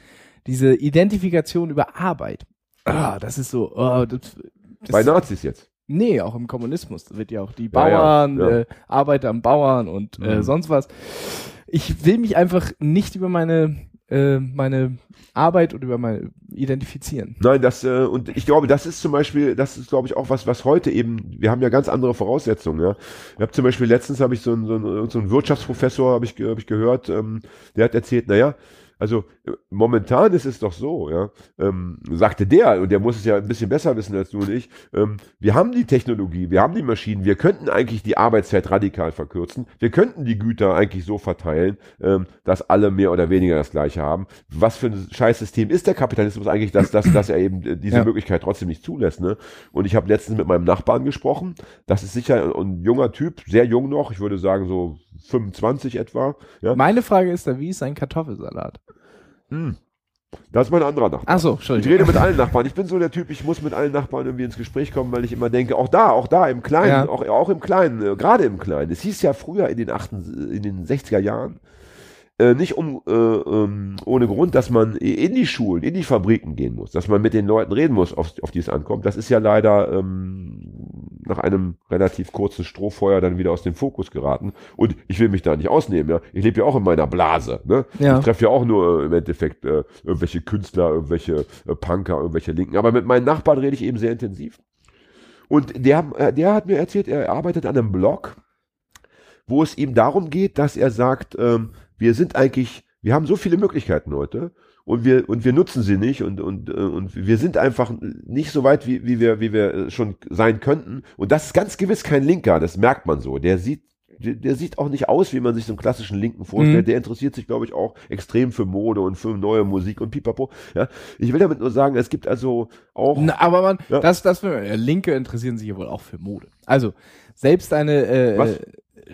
diese Identifikation über Arbeit. Ah, das ist so, oh, das, das Bei Nazis jetzt. Nee, auch im Kommunismus Da wird ja auch die Ja, ja, Bauern, ja. Äh, Arbeiter am Bauern und äh, Mhm. sonst was. Ich will mich einfach nicht über meine, äh, meine Arbeit und über meine identifizieren. Nein, das, äh, und ich glaube, das ist zum Beispiel, das ist, glaube ich, auch was, was heute eben, wir haben ja ganz andere Voraussetzungen, ja. Ich habe zum Beispiel letztens habe ich so einen, so einen, so einen Wirtschaftsprofessor, habe ich, hab ich gehört, ähm, der hat erzählt, naja, also momentan ist es doch so, ja, ähm, sagte der, und der muss es ja ein bisschen besser wissen als du und ich, ähm, wir haben die Technologie, wir haben die Maschinen, wir könnten eigentlich die Arbeitszeit radikal verkürzen, wir könnten die Güter eigentlich so verteilen, ähm, dass alle mehr oder weniger das gleiche haben. Was für ein Scheißsystem ist der Kapitalismus eigentlich, dass, dass, dass er eben äh, diese Ja. Möglichkeit trotzdem nicht zulässt, ne? Und ich habe letztens mit meinem Nachbarn gesprochen, das ist sicher ein junger Typ, sehr jung noch, ich würde sagen so 25 etwa, ja. Meine Frage ist da, wie ist ein Kartoffelsalat? Das ist mein anderer Nachbar. Ach so, Ich Entschuldigung. rede mit allen Nachbarn. Ich bin so der Typ, ich muss mit allen Nachbarn irgendwie ins Gespräch kommen, weil ich immer denke, auch da, auch da im Kleinen, Ja. auch, auch im Kleinen, äh, gerade im Kleinen. Es hieß ja früher in den, achten, in den 60er Jahren, äh, nicht um, äh, ähm, ohne Grund, dass man in die Schulen, in die Fabriken gehen muss, dass man mit den Leuten reden muss, auf, auf die es ankommt. Das ist ja leider ähm, nach einem relativ kurzen Strohfeuer dann wieder aus dem Fokus geraten. Und ich will mich da nicht ausnehmen. Ja? Ich lebe ja auch in meiner Blase. Ne? Ja. Ich treffe ja auch nur äh, im Endeffekt äh, irgendwelche Künstler, irgendwelche äh, Punker, irgendwelche Linken. Aber mit meinen Nachbarn rede ich eben sehr intensiv. Und der, äh, der hat mir erzählt, er arbeitet an einem Blog, wo es ihm darum geht, dass er sagt, ähm, wir sind eigentlich, wir haben so viele Möglichkeiten heute und wir und wir nutzen sie nicht und und äh, und wir sind einfach nicht so weit wie wie wir wie wir äh, schon sein könnten und das ist ganz gewiss kein Linker, das merkt man so. Der sieht der, der sieht auch nicht aus, wie man sich so einen klassischen Linken vorstellt. Mhm. Der interessiert sich, glaube ich, auch extrem für Mode und für neue Musik und pipapo. Ja, ich will damit nur sagen, es gibt also auch Na, aber man, Ja. das, das, äh, Linke interessieren sich ja wohl auch für Mode. Also, selbst eine, äh, Was?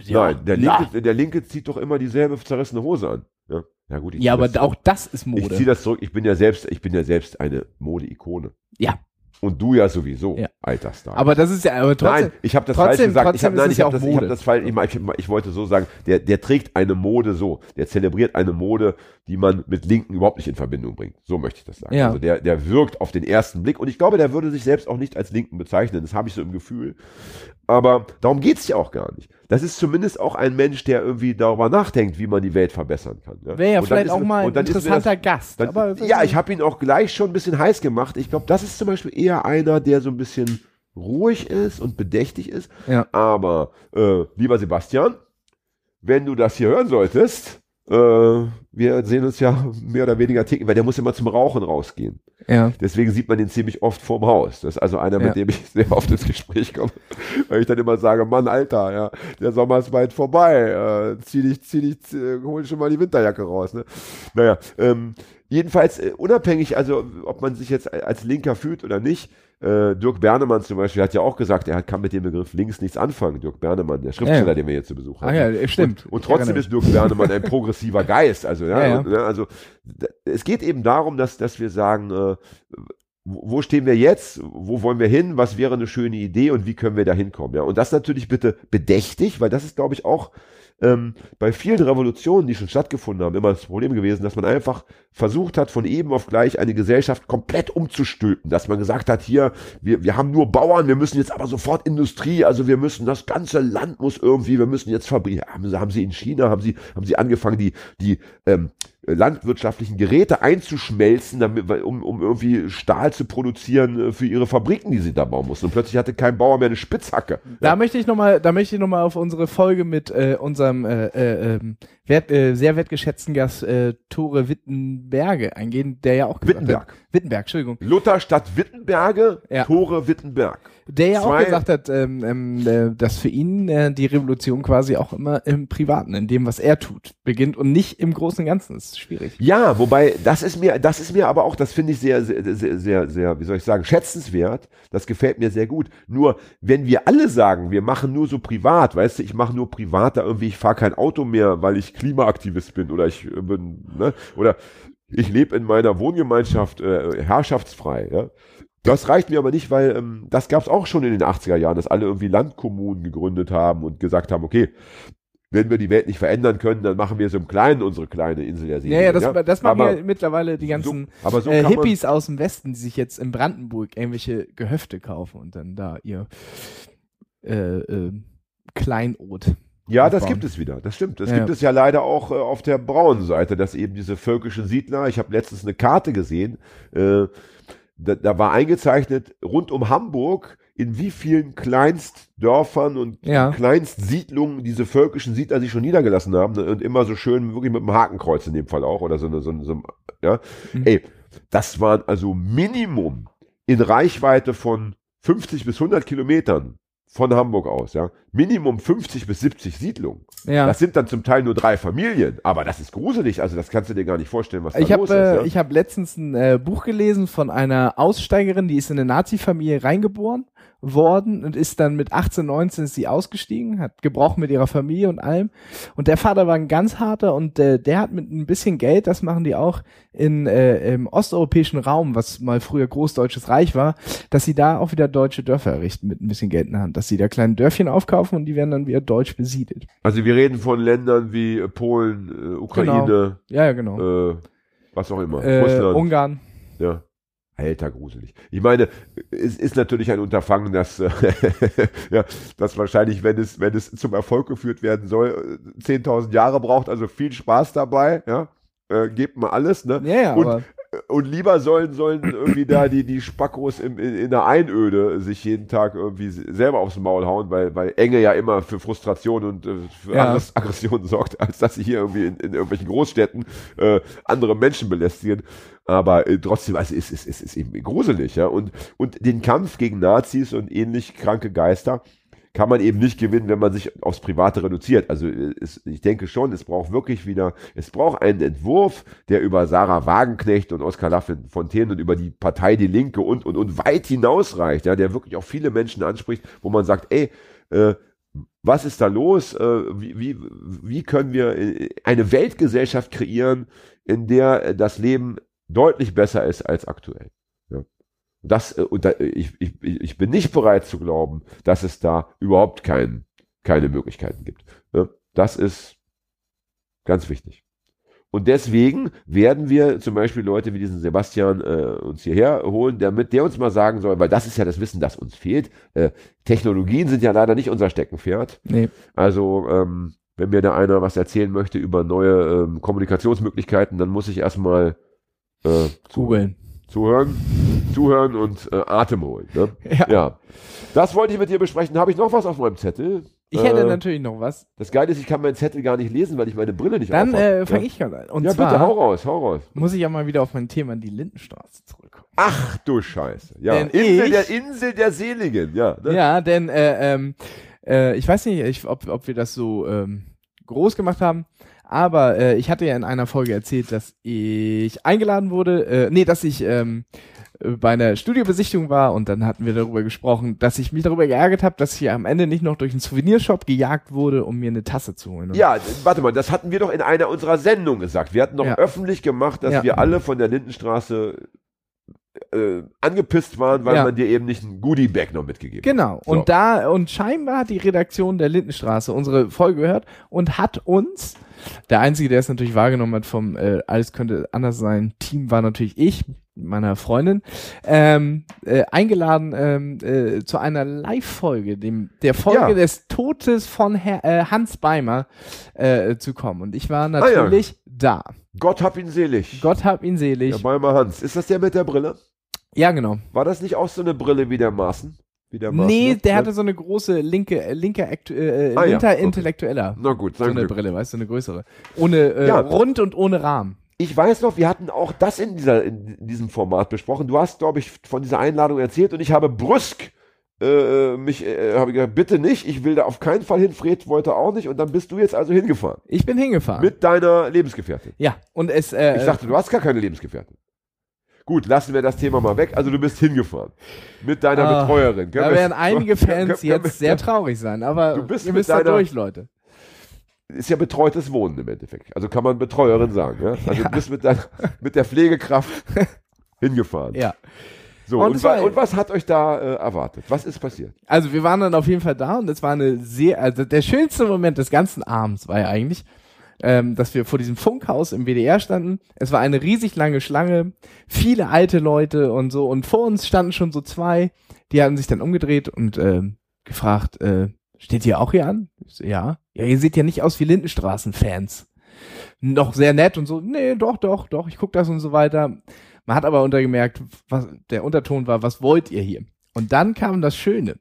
ja, Nein, der na. Linke, der Linke zieht doch immer dieselbe zerrissene Hose an. Ja, ja gut. ich Ja, aber auch das ist Ich ziehe Mode. das zurück. Ich bin ja selbst, ich bin ja selbst eine Modeikone. Ja. Und du ja sowieso, Ja. alter Star. Aber das ist ja, aber trotzdem, nein, ich habe das trotzdem- falsch gesagt. Ich hab, nein, ich habe das, ich hab Mode. das falsch. Ich, ich, ich wollte so sagen, der, der trägt eine Mode so. Der zelebriert eine Mode, die man mit Linken überhaupt nicht in Verbindung bringt. So möchte ich das sagen. Ja. Also der, der wirkt auf den ersten Blick. Und ich glaube, der würde sich selbst auch nicht als Linken bezeichnen. Das habe ich so im Gefühl. Aber darum geht's ja auch gar nicht. Das ist zumindest auch ein Mensch, der irgendwie darüber nachdenkt, wie man die Welt verbessern kann. wäre ja Und dann vielleicht ist auch mal ein mir das- interessanter Gast. dann, aber ja, ich habe ihn auch gleich schon ein bisschen heiß gemacht. Ich glaube, das ist zum Beispiel eher einer, der so ein bisschen ruhig ist und bedächtig ist. Ja. Aber äh, lieber Sebastian, wenn du das hier hören solltest, äh, wir sehen uns ja mehr oder weniger täglich, weil der muss immer zum Rauchen rausgehen. Ja. Deswegen sieht man ihn ziemlich oft vorm Haus. Das ist also einer, Ja. mit dem ich sehr oft ins Gespräch komme, weil ich dann immer sage, Mann, Alter, ja, der Sommer ist bald vorbei, äh, zieh dich, zieh dich, äh, hol schon mal die Winterjacke raus. Ne? Naja, ähm, jedenfalls äh, unabhängig, also ob man sich jetzt als Linker fühlt oder nicht, äh, Dirk Bernemann zum Beispiel hat ja auch gesagt, er kann mit dem Begriff links nichts anfangen. Dirk Bernemann, der Schriftsteller, Ja, ja. den wir hier zu Besuch haben. Ah ja, stimmt. Und, und trotzdem ist Dirk Bernemann ein progressiver Geist. Also, ja, Ja, ja. Also es geht eben darum, dass, dass wir sagen, äh, wo wo stehen wir jetzt? Wo wollen wir hin? Was wäre eine schöne Idee und wie können wir da hinkommen? Ja, und das natürlich bitte bedächtig, weil das ist, glaube ich, auch ähm, bei vielen Revolutionen, die schon stattgefunden haben, immer das Problem gewesen, dass man einfach versucht hat, von eben auf gleich eine Gesellschaft komplett umzustülpen. Dass man gesagt hat, hier, wir, wir haben nur Bauern, wir müssen jetzt aber sofort Industrie, also wir müssen, das ganze Land muss irgendwie, wir müssen jetzt Fabriken. Haben, sie- haben sie in China, haben sie, haben sie angefangen, die, die ähm, landwirtschaftlichen Geräte einzuschmelzen, damit, um, um irgendwie Stahl zu produzieren äh, für ihre Fabriken, die sie da bauen mussten. Und plötzlich hatte kein Bauer mehr eine Spitzhacke. Da möchte ich nochmal, da möchte ich noch mal auf unsere Folge mit äh, unserem äh, äh, ähm, wert, äh, sehr wertgeschätzten Gast äh, Tore Wittenberge eingehen, der ja auch gesagt Wittenberg. Hat, Wittenberg, Entschuldigung. Luther statt Wittenberge, Ja. Tore Wittenberg. Der ja auch gesagt hat, ähm, ähm, äh, dass für ihn äh, die Revolution quasi auch immer im Privaten, in dem, was er tut, beginnt und nicht im Großen und Ganzen. Das ist schwierig. Ja, wobei das ist mir, das ist mir aber auch, das finde ich sehr, sehr, sehr, sehr, sehr, wie soll ich sagen, schätzenswert. Das gefällt mir sehr gut. Nur wenn wir alle sagen, wir machen nur so privat, weißt du, ich mache nur privat da irgendwie, ich fahre kein Auto mehr, weil ich Klimaaktivist bin oder ich äh, bin, ne, oder ich lebe in meiner Wohngemeinschaft äh, herrschaftsfrei. Ja? Das reicht mir aber nicht, weil ähm, das gab es auch schon in den 80er Jahren, dass alle irgendwie Landkommunen gegründet haben und gesagt haben, okay, wenn wir die Welt nicht verändern können, dann machen wir so im Kleinen unsere kleine Insel der Ja, ja, das, das machen aber ja mittlerweile die ganzen so, so äh, Hippies aus dem Westen, die sich jetzt in Brandenburg irgendwelche Gehöfte kaufen und dann da ihr äh, äh, Kleinod. Ja, das gibt es wieder. Das stimmt. Das Ja. gibt es ja leider auch äh, auf der braunen Seite, dass eben diese völkischen Siedler, ich habe letztens eine Karte gesehen, äh, da, da war eingezeichnet, rund um Hamburg, in wie vielen Kleinstdörfern und Ja. Kleinstsiedlungen diese völkischen Siedler sich schon niedergelassen haben ne, und immer so schön, wirklich mit einem Hakenkreuz in dem Fall auch oder so eine, so, so ja. Mhm. Ey, das waren also Minimum in Reichweite von 50 bis 100 Kilometern von Hamburg aus, ja. Minimum 50 bis 70 Siedlungen. Ja. Das sind dann zum Teil nur drei Familien, aber das ist gruselig, also das kannst du dir gar nicht vorstellen, was da Ich habe los äh, ist. Ja? ich hab letztens ein äh, Buch gelesen von einer Aussteigerin, die ist in eine Nazi-Familie reingeboren worden und ist dann mit 18, 19 ist sie ausgestiegen, hat gebrochen mit ihrer Familie und allem. Und der Vater war ein ganz harter und äh, der hat mit ein bisschen Geld, das machen die auch in äh, im osteuropäischen Raum, was mal früher Großdeutsches Reich war, dass sie da auch wieder deutsche Dörfer errichten mit ein bisschen Geld in der Hand, dass sie da kleine Dörfchen aufkaufen und die werden dann wieder deutsch besiedelt. Also wir reden von Ländern wie äh, Polen, äh, Ukraine, Ja, ja, genau. äh, was auch immer, Äh, Russland. Ungarn. Ja. Alter, gruselig. Ich meine, es ist natürlich ein Unterfangen, das, äh, ja, das wahrscheinlich, wenn es, wenn es zum Erfolg geführt werden soll, äh, 10.000 Jahre braucht. Also viel Spaß dabei, ja. Äh, gebt mal alles, ne? Ja, ja, und, und lieber sollen, sollen irgendwie da die, die Spackos im, in, in der Einöde sich jeden Tag irgendwie selber aufs Maul hauen, weil, weil Enge ja immer für Frustration und äh, für Ja. Aggress- Aggression sorgt, als dass sie hier irgendwie in, in irgendwelchen Großstädten äh, andere Menschen belästigen. Aber äh, trotzdem, also es ist, es ist eben gruselig, ja. Und, und den Kampf gegen Nazis und ähnlich kranke Geister kann man eben nicht gewinnen, wenn man sich aufs Private reduziert. Also äh, es, ich denke schon, es braucht wirklich wieder, es braucht einen Entwurf, der über Sarah Wagenknecht und Oskar Lafontaine und über die Partei Die Linke und, und, und weit hinausreicht, ja, der wirklich auch viele Menschen anspricht, wo man sagt, ey, äh, was ist da los? Äh, wie, wie, wie können wir äh, eine Weltgesellschaft kreieren, in der das Leben deutlich besser ist als aktuell? Das, äh, und da, ich, ich, ich bin nicht bereit zu glauben, dass es da überhaupt kein, keine Möglichkeiten gibt. Ja. Das ist ganz wichtig. Und deswegen werden wir zum Beispiel Leute wie diesen Sebastian äh, uns hierher holen, damit der uns mal sagen soll, weil das ist ja das Wissen, das uns fehlt. Äh, Technologien sind ja leider nicht unser Steckenpferd. nee. Also, ähm, wenn mir da einer was erzählen möchte über neue ähm, Kommunikationsmöglichkeiten, dann muss ich erstmal äh, googeln. Zuhören, zuhören und äh, Atem holen. Ne? Ja. Ja. Das wollte ich mit dir besprechen. Habe ich noch was auf meinem Zettel? Ich hätte Äh, natürlich noch was. Das Geile ist, ich kann meinen Zettel gar nicht lesen, weil ich meine Brille nicht Dann aufhab. äh, fange ja. ich mal an. Und Ja, zwar bitte, hau raus, hau raus. muss ich ja mal wieder auf mein Thema die Lindenstraße zurückkommen. Ach du Scheiße. Ja, Denn Insel ich- der, Insel der Seligen. Ja, ne? Ja, denn äh, ähm, äh, ich weiß nicht, ich, ob, ob wir das so ähm, groß gemacht haben, aber äh, ich hatte ja in einer Folge erzählt, dass ich eingeladen wurde, äh, nee, dass ich ähm, äh, bei einer Studiobesichtigung war und dann hatten wir darüber gesprochen, dass ich mich darüber geärgert habe, dass ich am Ende nicht noch durch einen Souvenirshop gejagt wurde, um mir eine Tasse zu holen. Ja, warte mal, das hatten wir doch in einer unserer Sendungen gesagt. Wir hatten doch Ja. öffentlich gemacht, dass Ja. wir alle von der Lindenstraße äh, angepisst waren, weil Ja. man dir eben nicht ein Goodie-Bag noch mitgegeben hat. Genau. So. Und da, und scheinbar hat die Redaktion der Lindenstraße unsere Folge gehört und hat uns, der Einzige, der es natürlich wahrgenommen hat vom äh, Alles könnte anders sein, Team war natürlich ich, meiner Freundin, ähm, äh, eingeladen ähm, äh, zu einer Live-Folge, dem der Folge Ja. des Todes von Herr, äh, Hans Beimer äh, zu kommen. Und ich war ja. natürlich da. Gott hab ihn selig. Gott hab ihn selig. Der Beimer Hans. Ist das der mit der Brille? Ja, genau. War das nicht auch so eine Brille wie der Maaßen? Wie der Maaßen Nee, hat? der Ne? hatte so eine große linke, äh, linker, Aktu äh, Ah, ja, linker okay. Intellektueller. Na gut, So eine Glück. Brille, weißt du, eine größere. Ohne, äh, Ja. rund und ohne Rahmen. Ich weiß noch, wir hatten auch das in, dieser, in diesem Format besprochen. Du hast, glaube ich, von dieser Einladung erzählt und ich habe brüsk äh, mich, äh, habe gesagt, bitte nicht, ich will da auf keinen Fall hin. Fred wollte auch nicht und dann bist du jetzt also hingefahren. Ich bin hingefahren. Mit deiner Lebensgefährtin. ja, und es, äh, Ich dachte, du hast gar keine Lebensgefährtin. Gut, lassen wir das Thema mal weg. Also du bist hingefahren. Mit deiner Ah, Betreuerin. Können da werden einige können- Fans können- jetzt sehr traurig sein, aber Du bist ihr müsst da deiner- durch, Leute. ist ja betreutes Wohnen im Endeffekt. Also kann man Betreuerin sagen. Ja? Also du bist mit, deiner, mit der Pflegekraft hingefahren. Ja. So, Und und, war- und was hat euch da äh, erwartet? Was ist passiert? Also wir waren dann auf jeden Fall da und es war eine sehr, also der schönste Moment des ganzen Abends war ja eigentlich, ähm, dass wir vor diesem Funkhaus im WDR standen. Es war eine riesig lange Schlange, viele alte Leute und so und vor uns standen schon so zwei, die haben sich dann umgedreht und ähm, gefragt, äh, steht ihr auch hier an? So, ja. Ja, ihr seht ja nicht aus wie Lindenstraßen-Fans. Noch sehr nett und so, nee, doch, doch, doch, ich guck das und so weiter. Man hat aber untergemerkt, was, der Unterton war, was wollt ihr hier? Und dann kam das Schöne.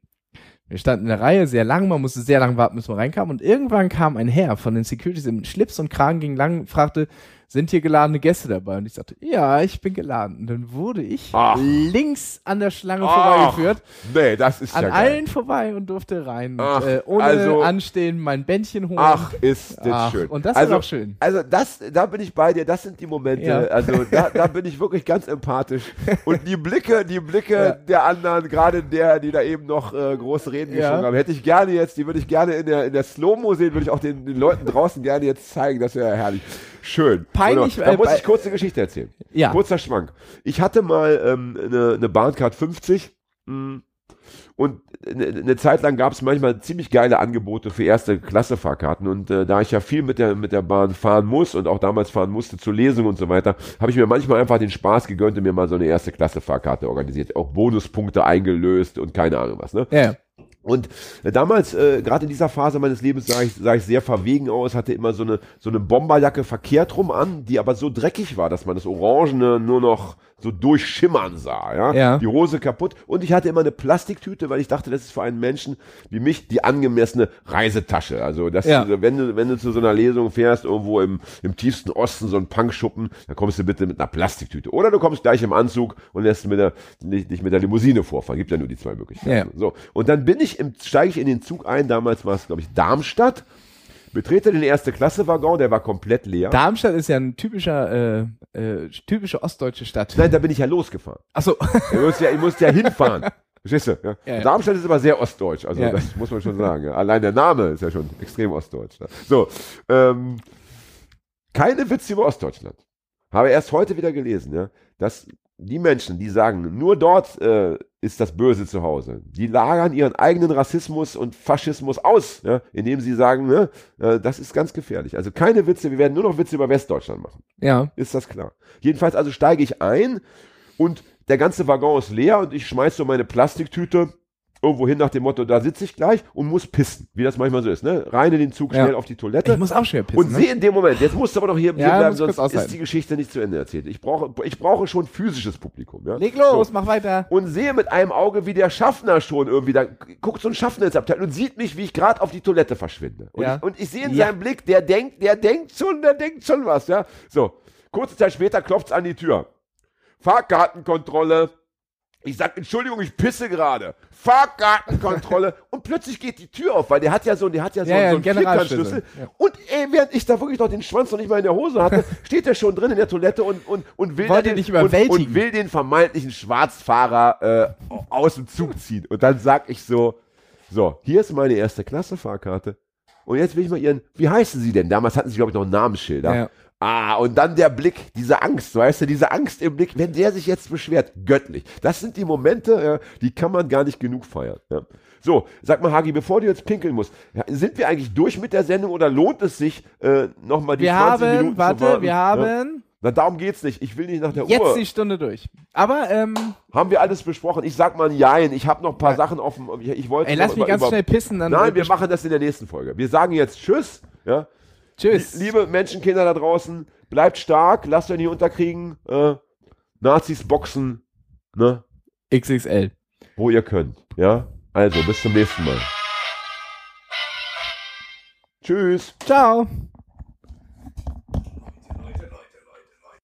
Wir standen in der Reihe sehr lang, man musste sehr lang warten, bis man reinkam. Und irgendwann kam ein Herr von den Securities im Schlips und Kragen ging lang, fragte, sind hier geladene Gäste dabei? Und ich sagte, ja, ich bin geladen. Und dann wurde ich Ach. links an der Schlange Ach, vorbeigeführt, Nee, das ist an ja geil. allen vorbei und durfte rein. Ach, und, äh, ohne also- anstehen, mein Bändchen holen. Ach, ist das Ach, schön. und das ist also, auch schön. Also das, da bin ich bei dir, das sind die Momente, Ja. also da, da bin ich wirklich ganz empathisch. Und die Blicke, die Blicke Ja. der anderen, gerade der, die da eben noch äh, große Reden Ja. geschwungen haben, hätte ich gerne jetzt, die würde ich gerne in der, in der Slow-Mo sehen, würde ich auch den, den Leuten draußen gerne jetzt zeigen, das wäre herrlich. Schön. Peinlich. Da äh, muss ich kurz eine Geschichte erzählen. Ja. Kurzer Schwank. Ich hatte mal ähm, eine, eine Bahncard 50 mh, und eine, eine Zeit lang gab es manchmal ziemlich geile Angebote für erste Klasse Fahrkarten und äh, da ich ja viel mit der mit der Bahn fahren muss und auch damals fahren musste zur Lesung und so weiter, habe ich mir manchmal einfach den Spaß gegönnt und mir mal so eine erste Klasse Fahrkarte organisiert, auch Bonuspunkte eingelöst und keine Ahnung was, ne? Ja. Und äh, damals, äh, gerade in dieser Phase meines Lebens, sah ich, sah ich sehr verwegen aus, hatte immer so eine, so eine Bomberjacke verkehrt rum an, die aber so dreckig war, dass man das Orangene nur noch so durchschimmern sah. Ja? Ja. Die Hose kaputt. Und ich hatte immer eine Plastiktüte, weil ich dachte, das ist für einen Menschen wie mich die angemessene Reisetasche. Also, das, Ja. wenn, du, wenn du zu so einer Lesung fährst, irgendwo im, im tiefsten Osten, so ein Punkschuppen, dann kommst du bitte mit einer Plastiktüte. Oder du kommst gleich im Anzug und lässt mit der, nicht, nicht mit der Limousine vorfahren. Gibt ja nur die zwei Möglichkeiten. Ja. So. Und dann bin ich im, steige ich in den Zug ein, damals war es, glaube ich, Darmstadt, betrete den erste Klasse Waggon, der war komplett leer. Darmstadt ist ja ein typischer, äh, äh, typische ostdeutsche Stadt. Nein, da bin ich ja losgefahren. Achso. Ich musste ja, ich musste ja hinfahren. Verstehst du? Ja? Ja, ja. Darmstadt ist aber sehr ostdeutsch, also das muss man schon sagen. Allein der Name ist ja schon extrem ostdeutsch. Ne? So, ähm, keine Witze über Ostdeutschland. Habe erst heute wieder gelesen, ja, dass die Menschen, die sagen, nur dort äh, ist das Böse zu Hause, die lagern ihren eigenen Rassismus und Faschismus aus, ja, indem sie sagen, ne, äh, das ist ganz gefährlich. Also keine Witze, wir werden nur noch Witze über Westdeutschland machen. Ja. Ist das klar? Jedenfalls also steige ich ein und der ganze Waggon ist leer und ich schmeiß so meine Plastiktüte irgendwo hin nach dem Motto, da sitze ich gleich und muss pissen, wie das manchmal so ist, ne? Rein in den Zug, Ja. schnell auf die Toilette. Ich muss auch schnell pissen. und ne? sehe in dem Moment, jetzt musst du aber noch hier, hier Ja, bleiben, sonst ist die Geschichte nicht zu Ende erzählt. Ich brauche, ich brauche schon physisches Publikum, ja? Leg los, So. mach weiter. Und sehe mit einem Auge, wie der Schaffner schon irgendwie, da guckt so ein Schaffner ins Abteil und sieht mich, wie ich gerade auf die Toilette verschwinde. Und, Ja. ich, und ich sehe in Ja. seinem Blick, der denkt, der denkt schon, der denkt schon was, ja? So, kurze Zeit später klopft's an die Tür. Fahrkartenkontrolle. Ich sag, Entschuldigung, ich pisse gerade. Fahrkartenkontrolle. und plötzlich geht die Tür auf, weil der hat ja so, der hat ja so, Ja, so einen. Vierkantschlüssel. Ja. Und ey, während ich da wirklich noch den Schwanz noch nicht mal in der Hose hatte, steht er schon drin in der Toilette und, und, und will den, überwältigen. Und, und will den vermeintlichen Schwarzfahrer äh, aus dem Zug ziehen. Und dann sag ich so, so, hier ist meine erste Klasse Fahrkarte. Und jetzt will ich mal ihren, wie heißen sie denn? Damals hatten sie, glaube ich, noch Namensschilder. Ja. Ah, und dann der Blick, diese Angst, weißt du, diese Angst im Blick, wenn der sich jetzt beschwert, göttlich. Das sind die Momente, ja, die kann man gar nicht genug feiern. Ja. So, sag mal, Hagi, bevor du jetzt pinkeln musst, ja, sind wir eigentlich durch mit der Sendung oder lohnt es sich, äh, nochmal die Wir 20 haben, Minuten zu warte, warten? wir Ja? haben Na, darum geht's nicht. Ich will nicht nach der jetzt Uhr. die Stunde durch. Aber, ähm, Haben wir alles besprochen? Ich sag mal ein Jein. Ich habe noch ein paar Sachen auf dem. Ich, ich wollte ey, lass mich ganz schnell pissen, dann. Nein, wir machen das in der nächsten Folge. Wir sagen jetzt Tschüss. Ja. Tschüss. Liebe Menschenkinder da draußen, bleibt stark, lasst euch nicht unterkriegen. Äh, Nazis boxen, ne, XXL. wo ihr könnt. Ja. Also, bis zum nächsten Mal. Tschüss. Ciao.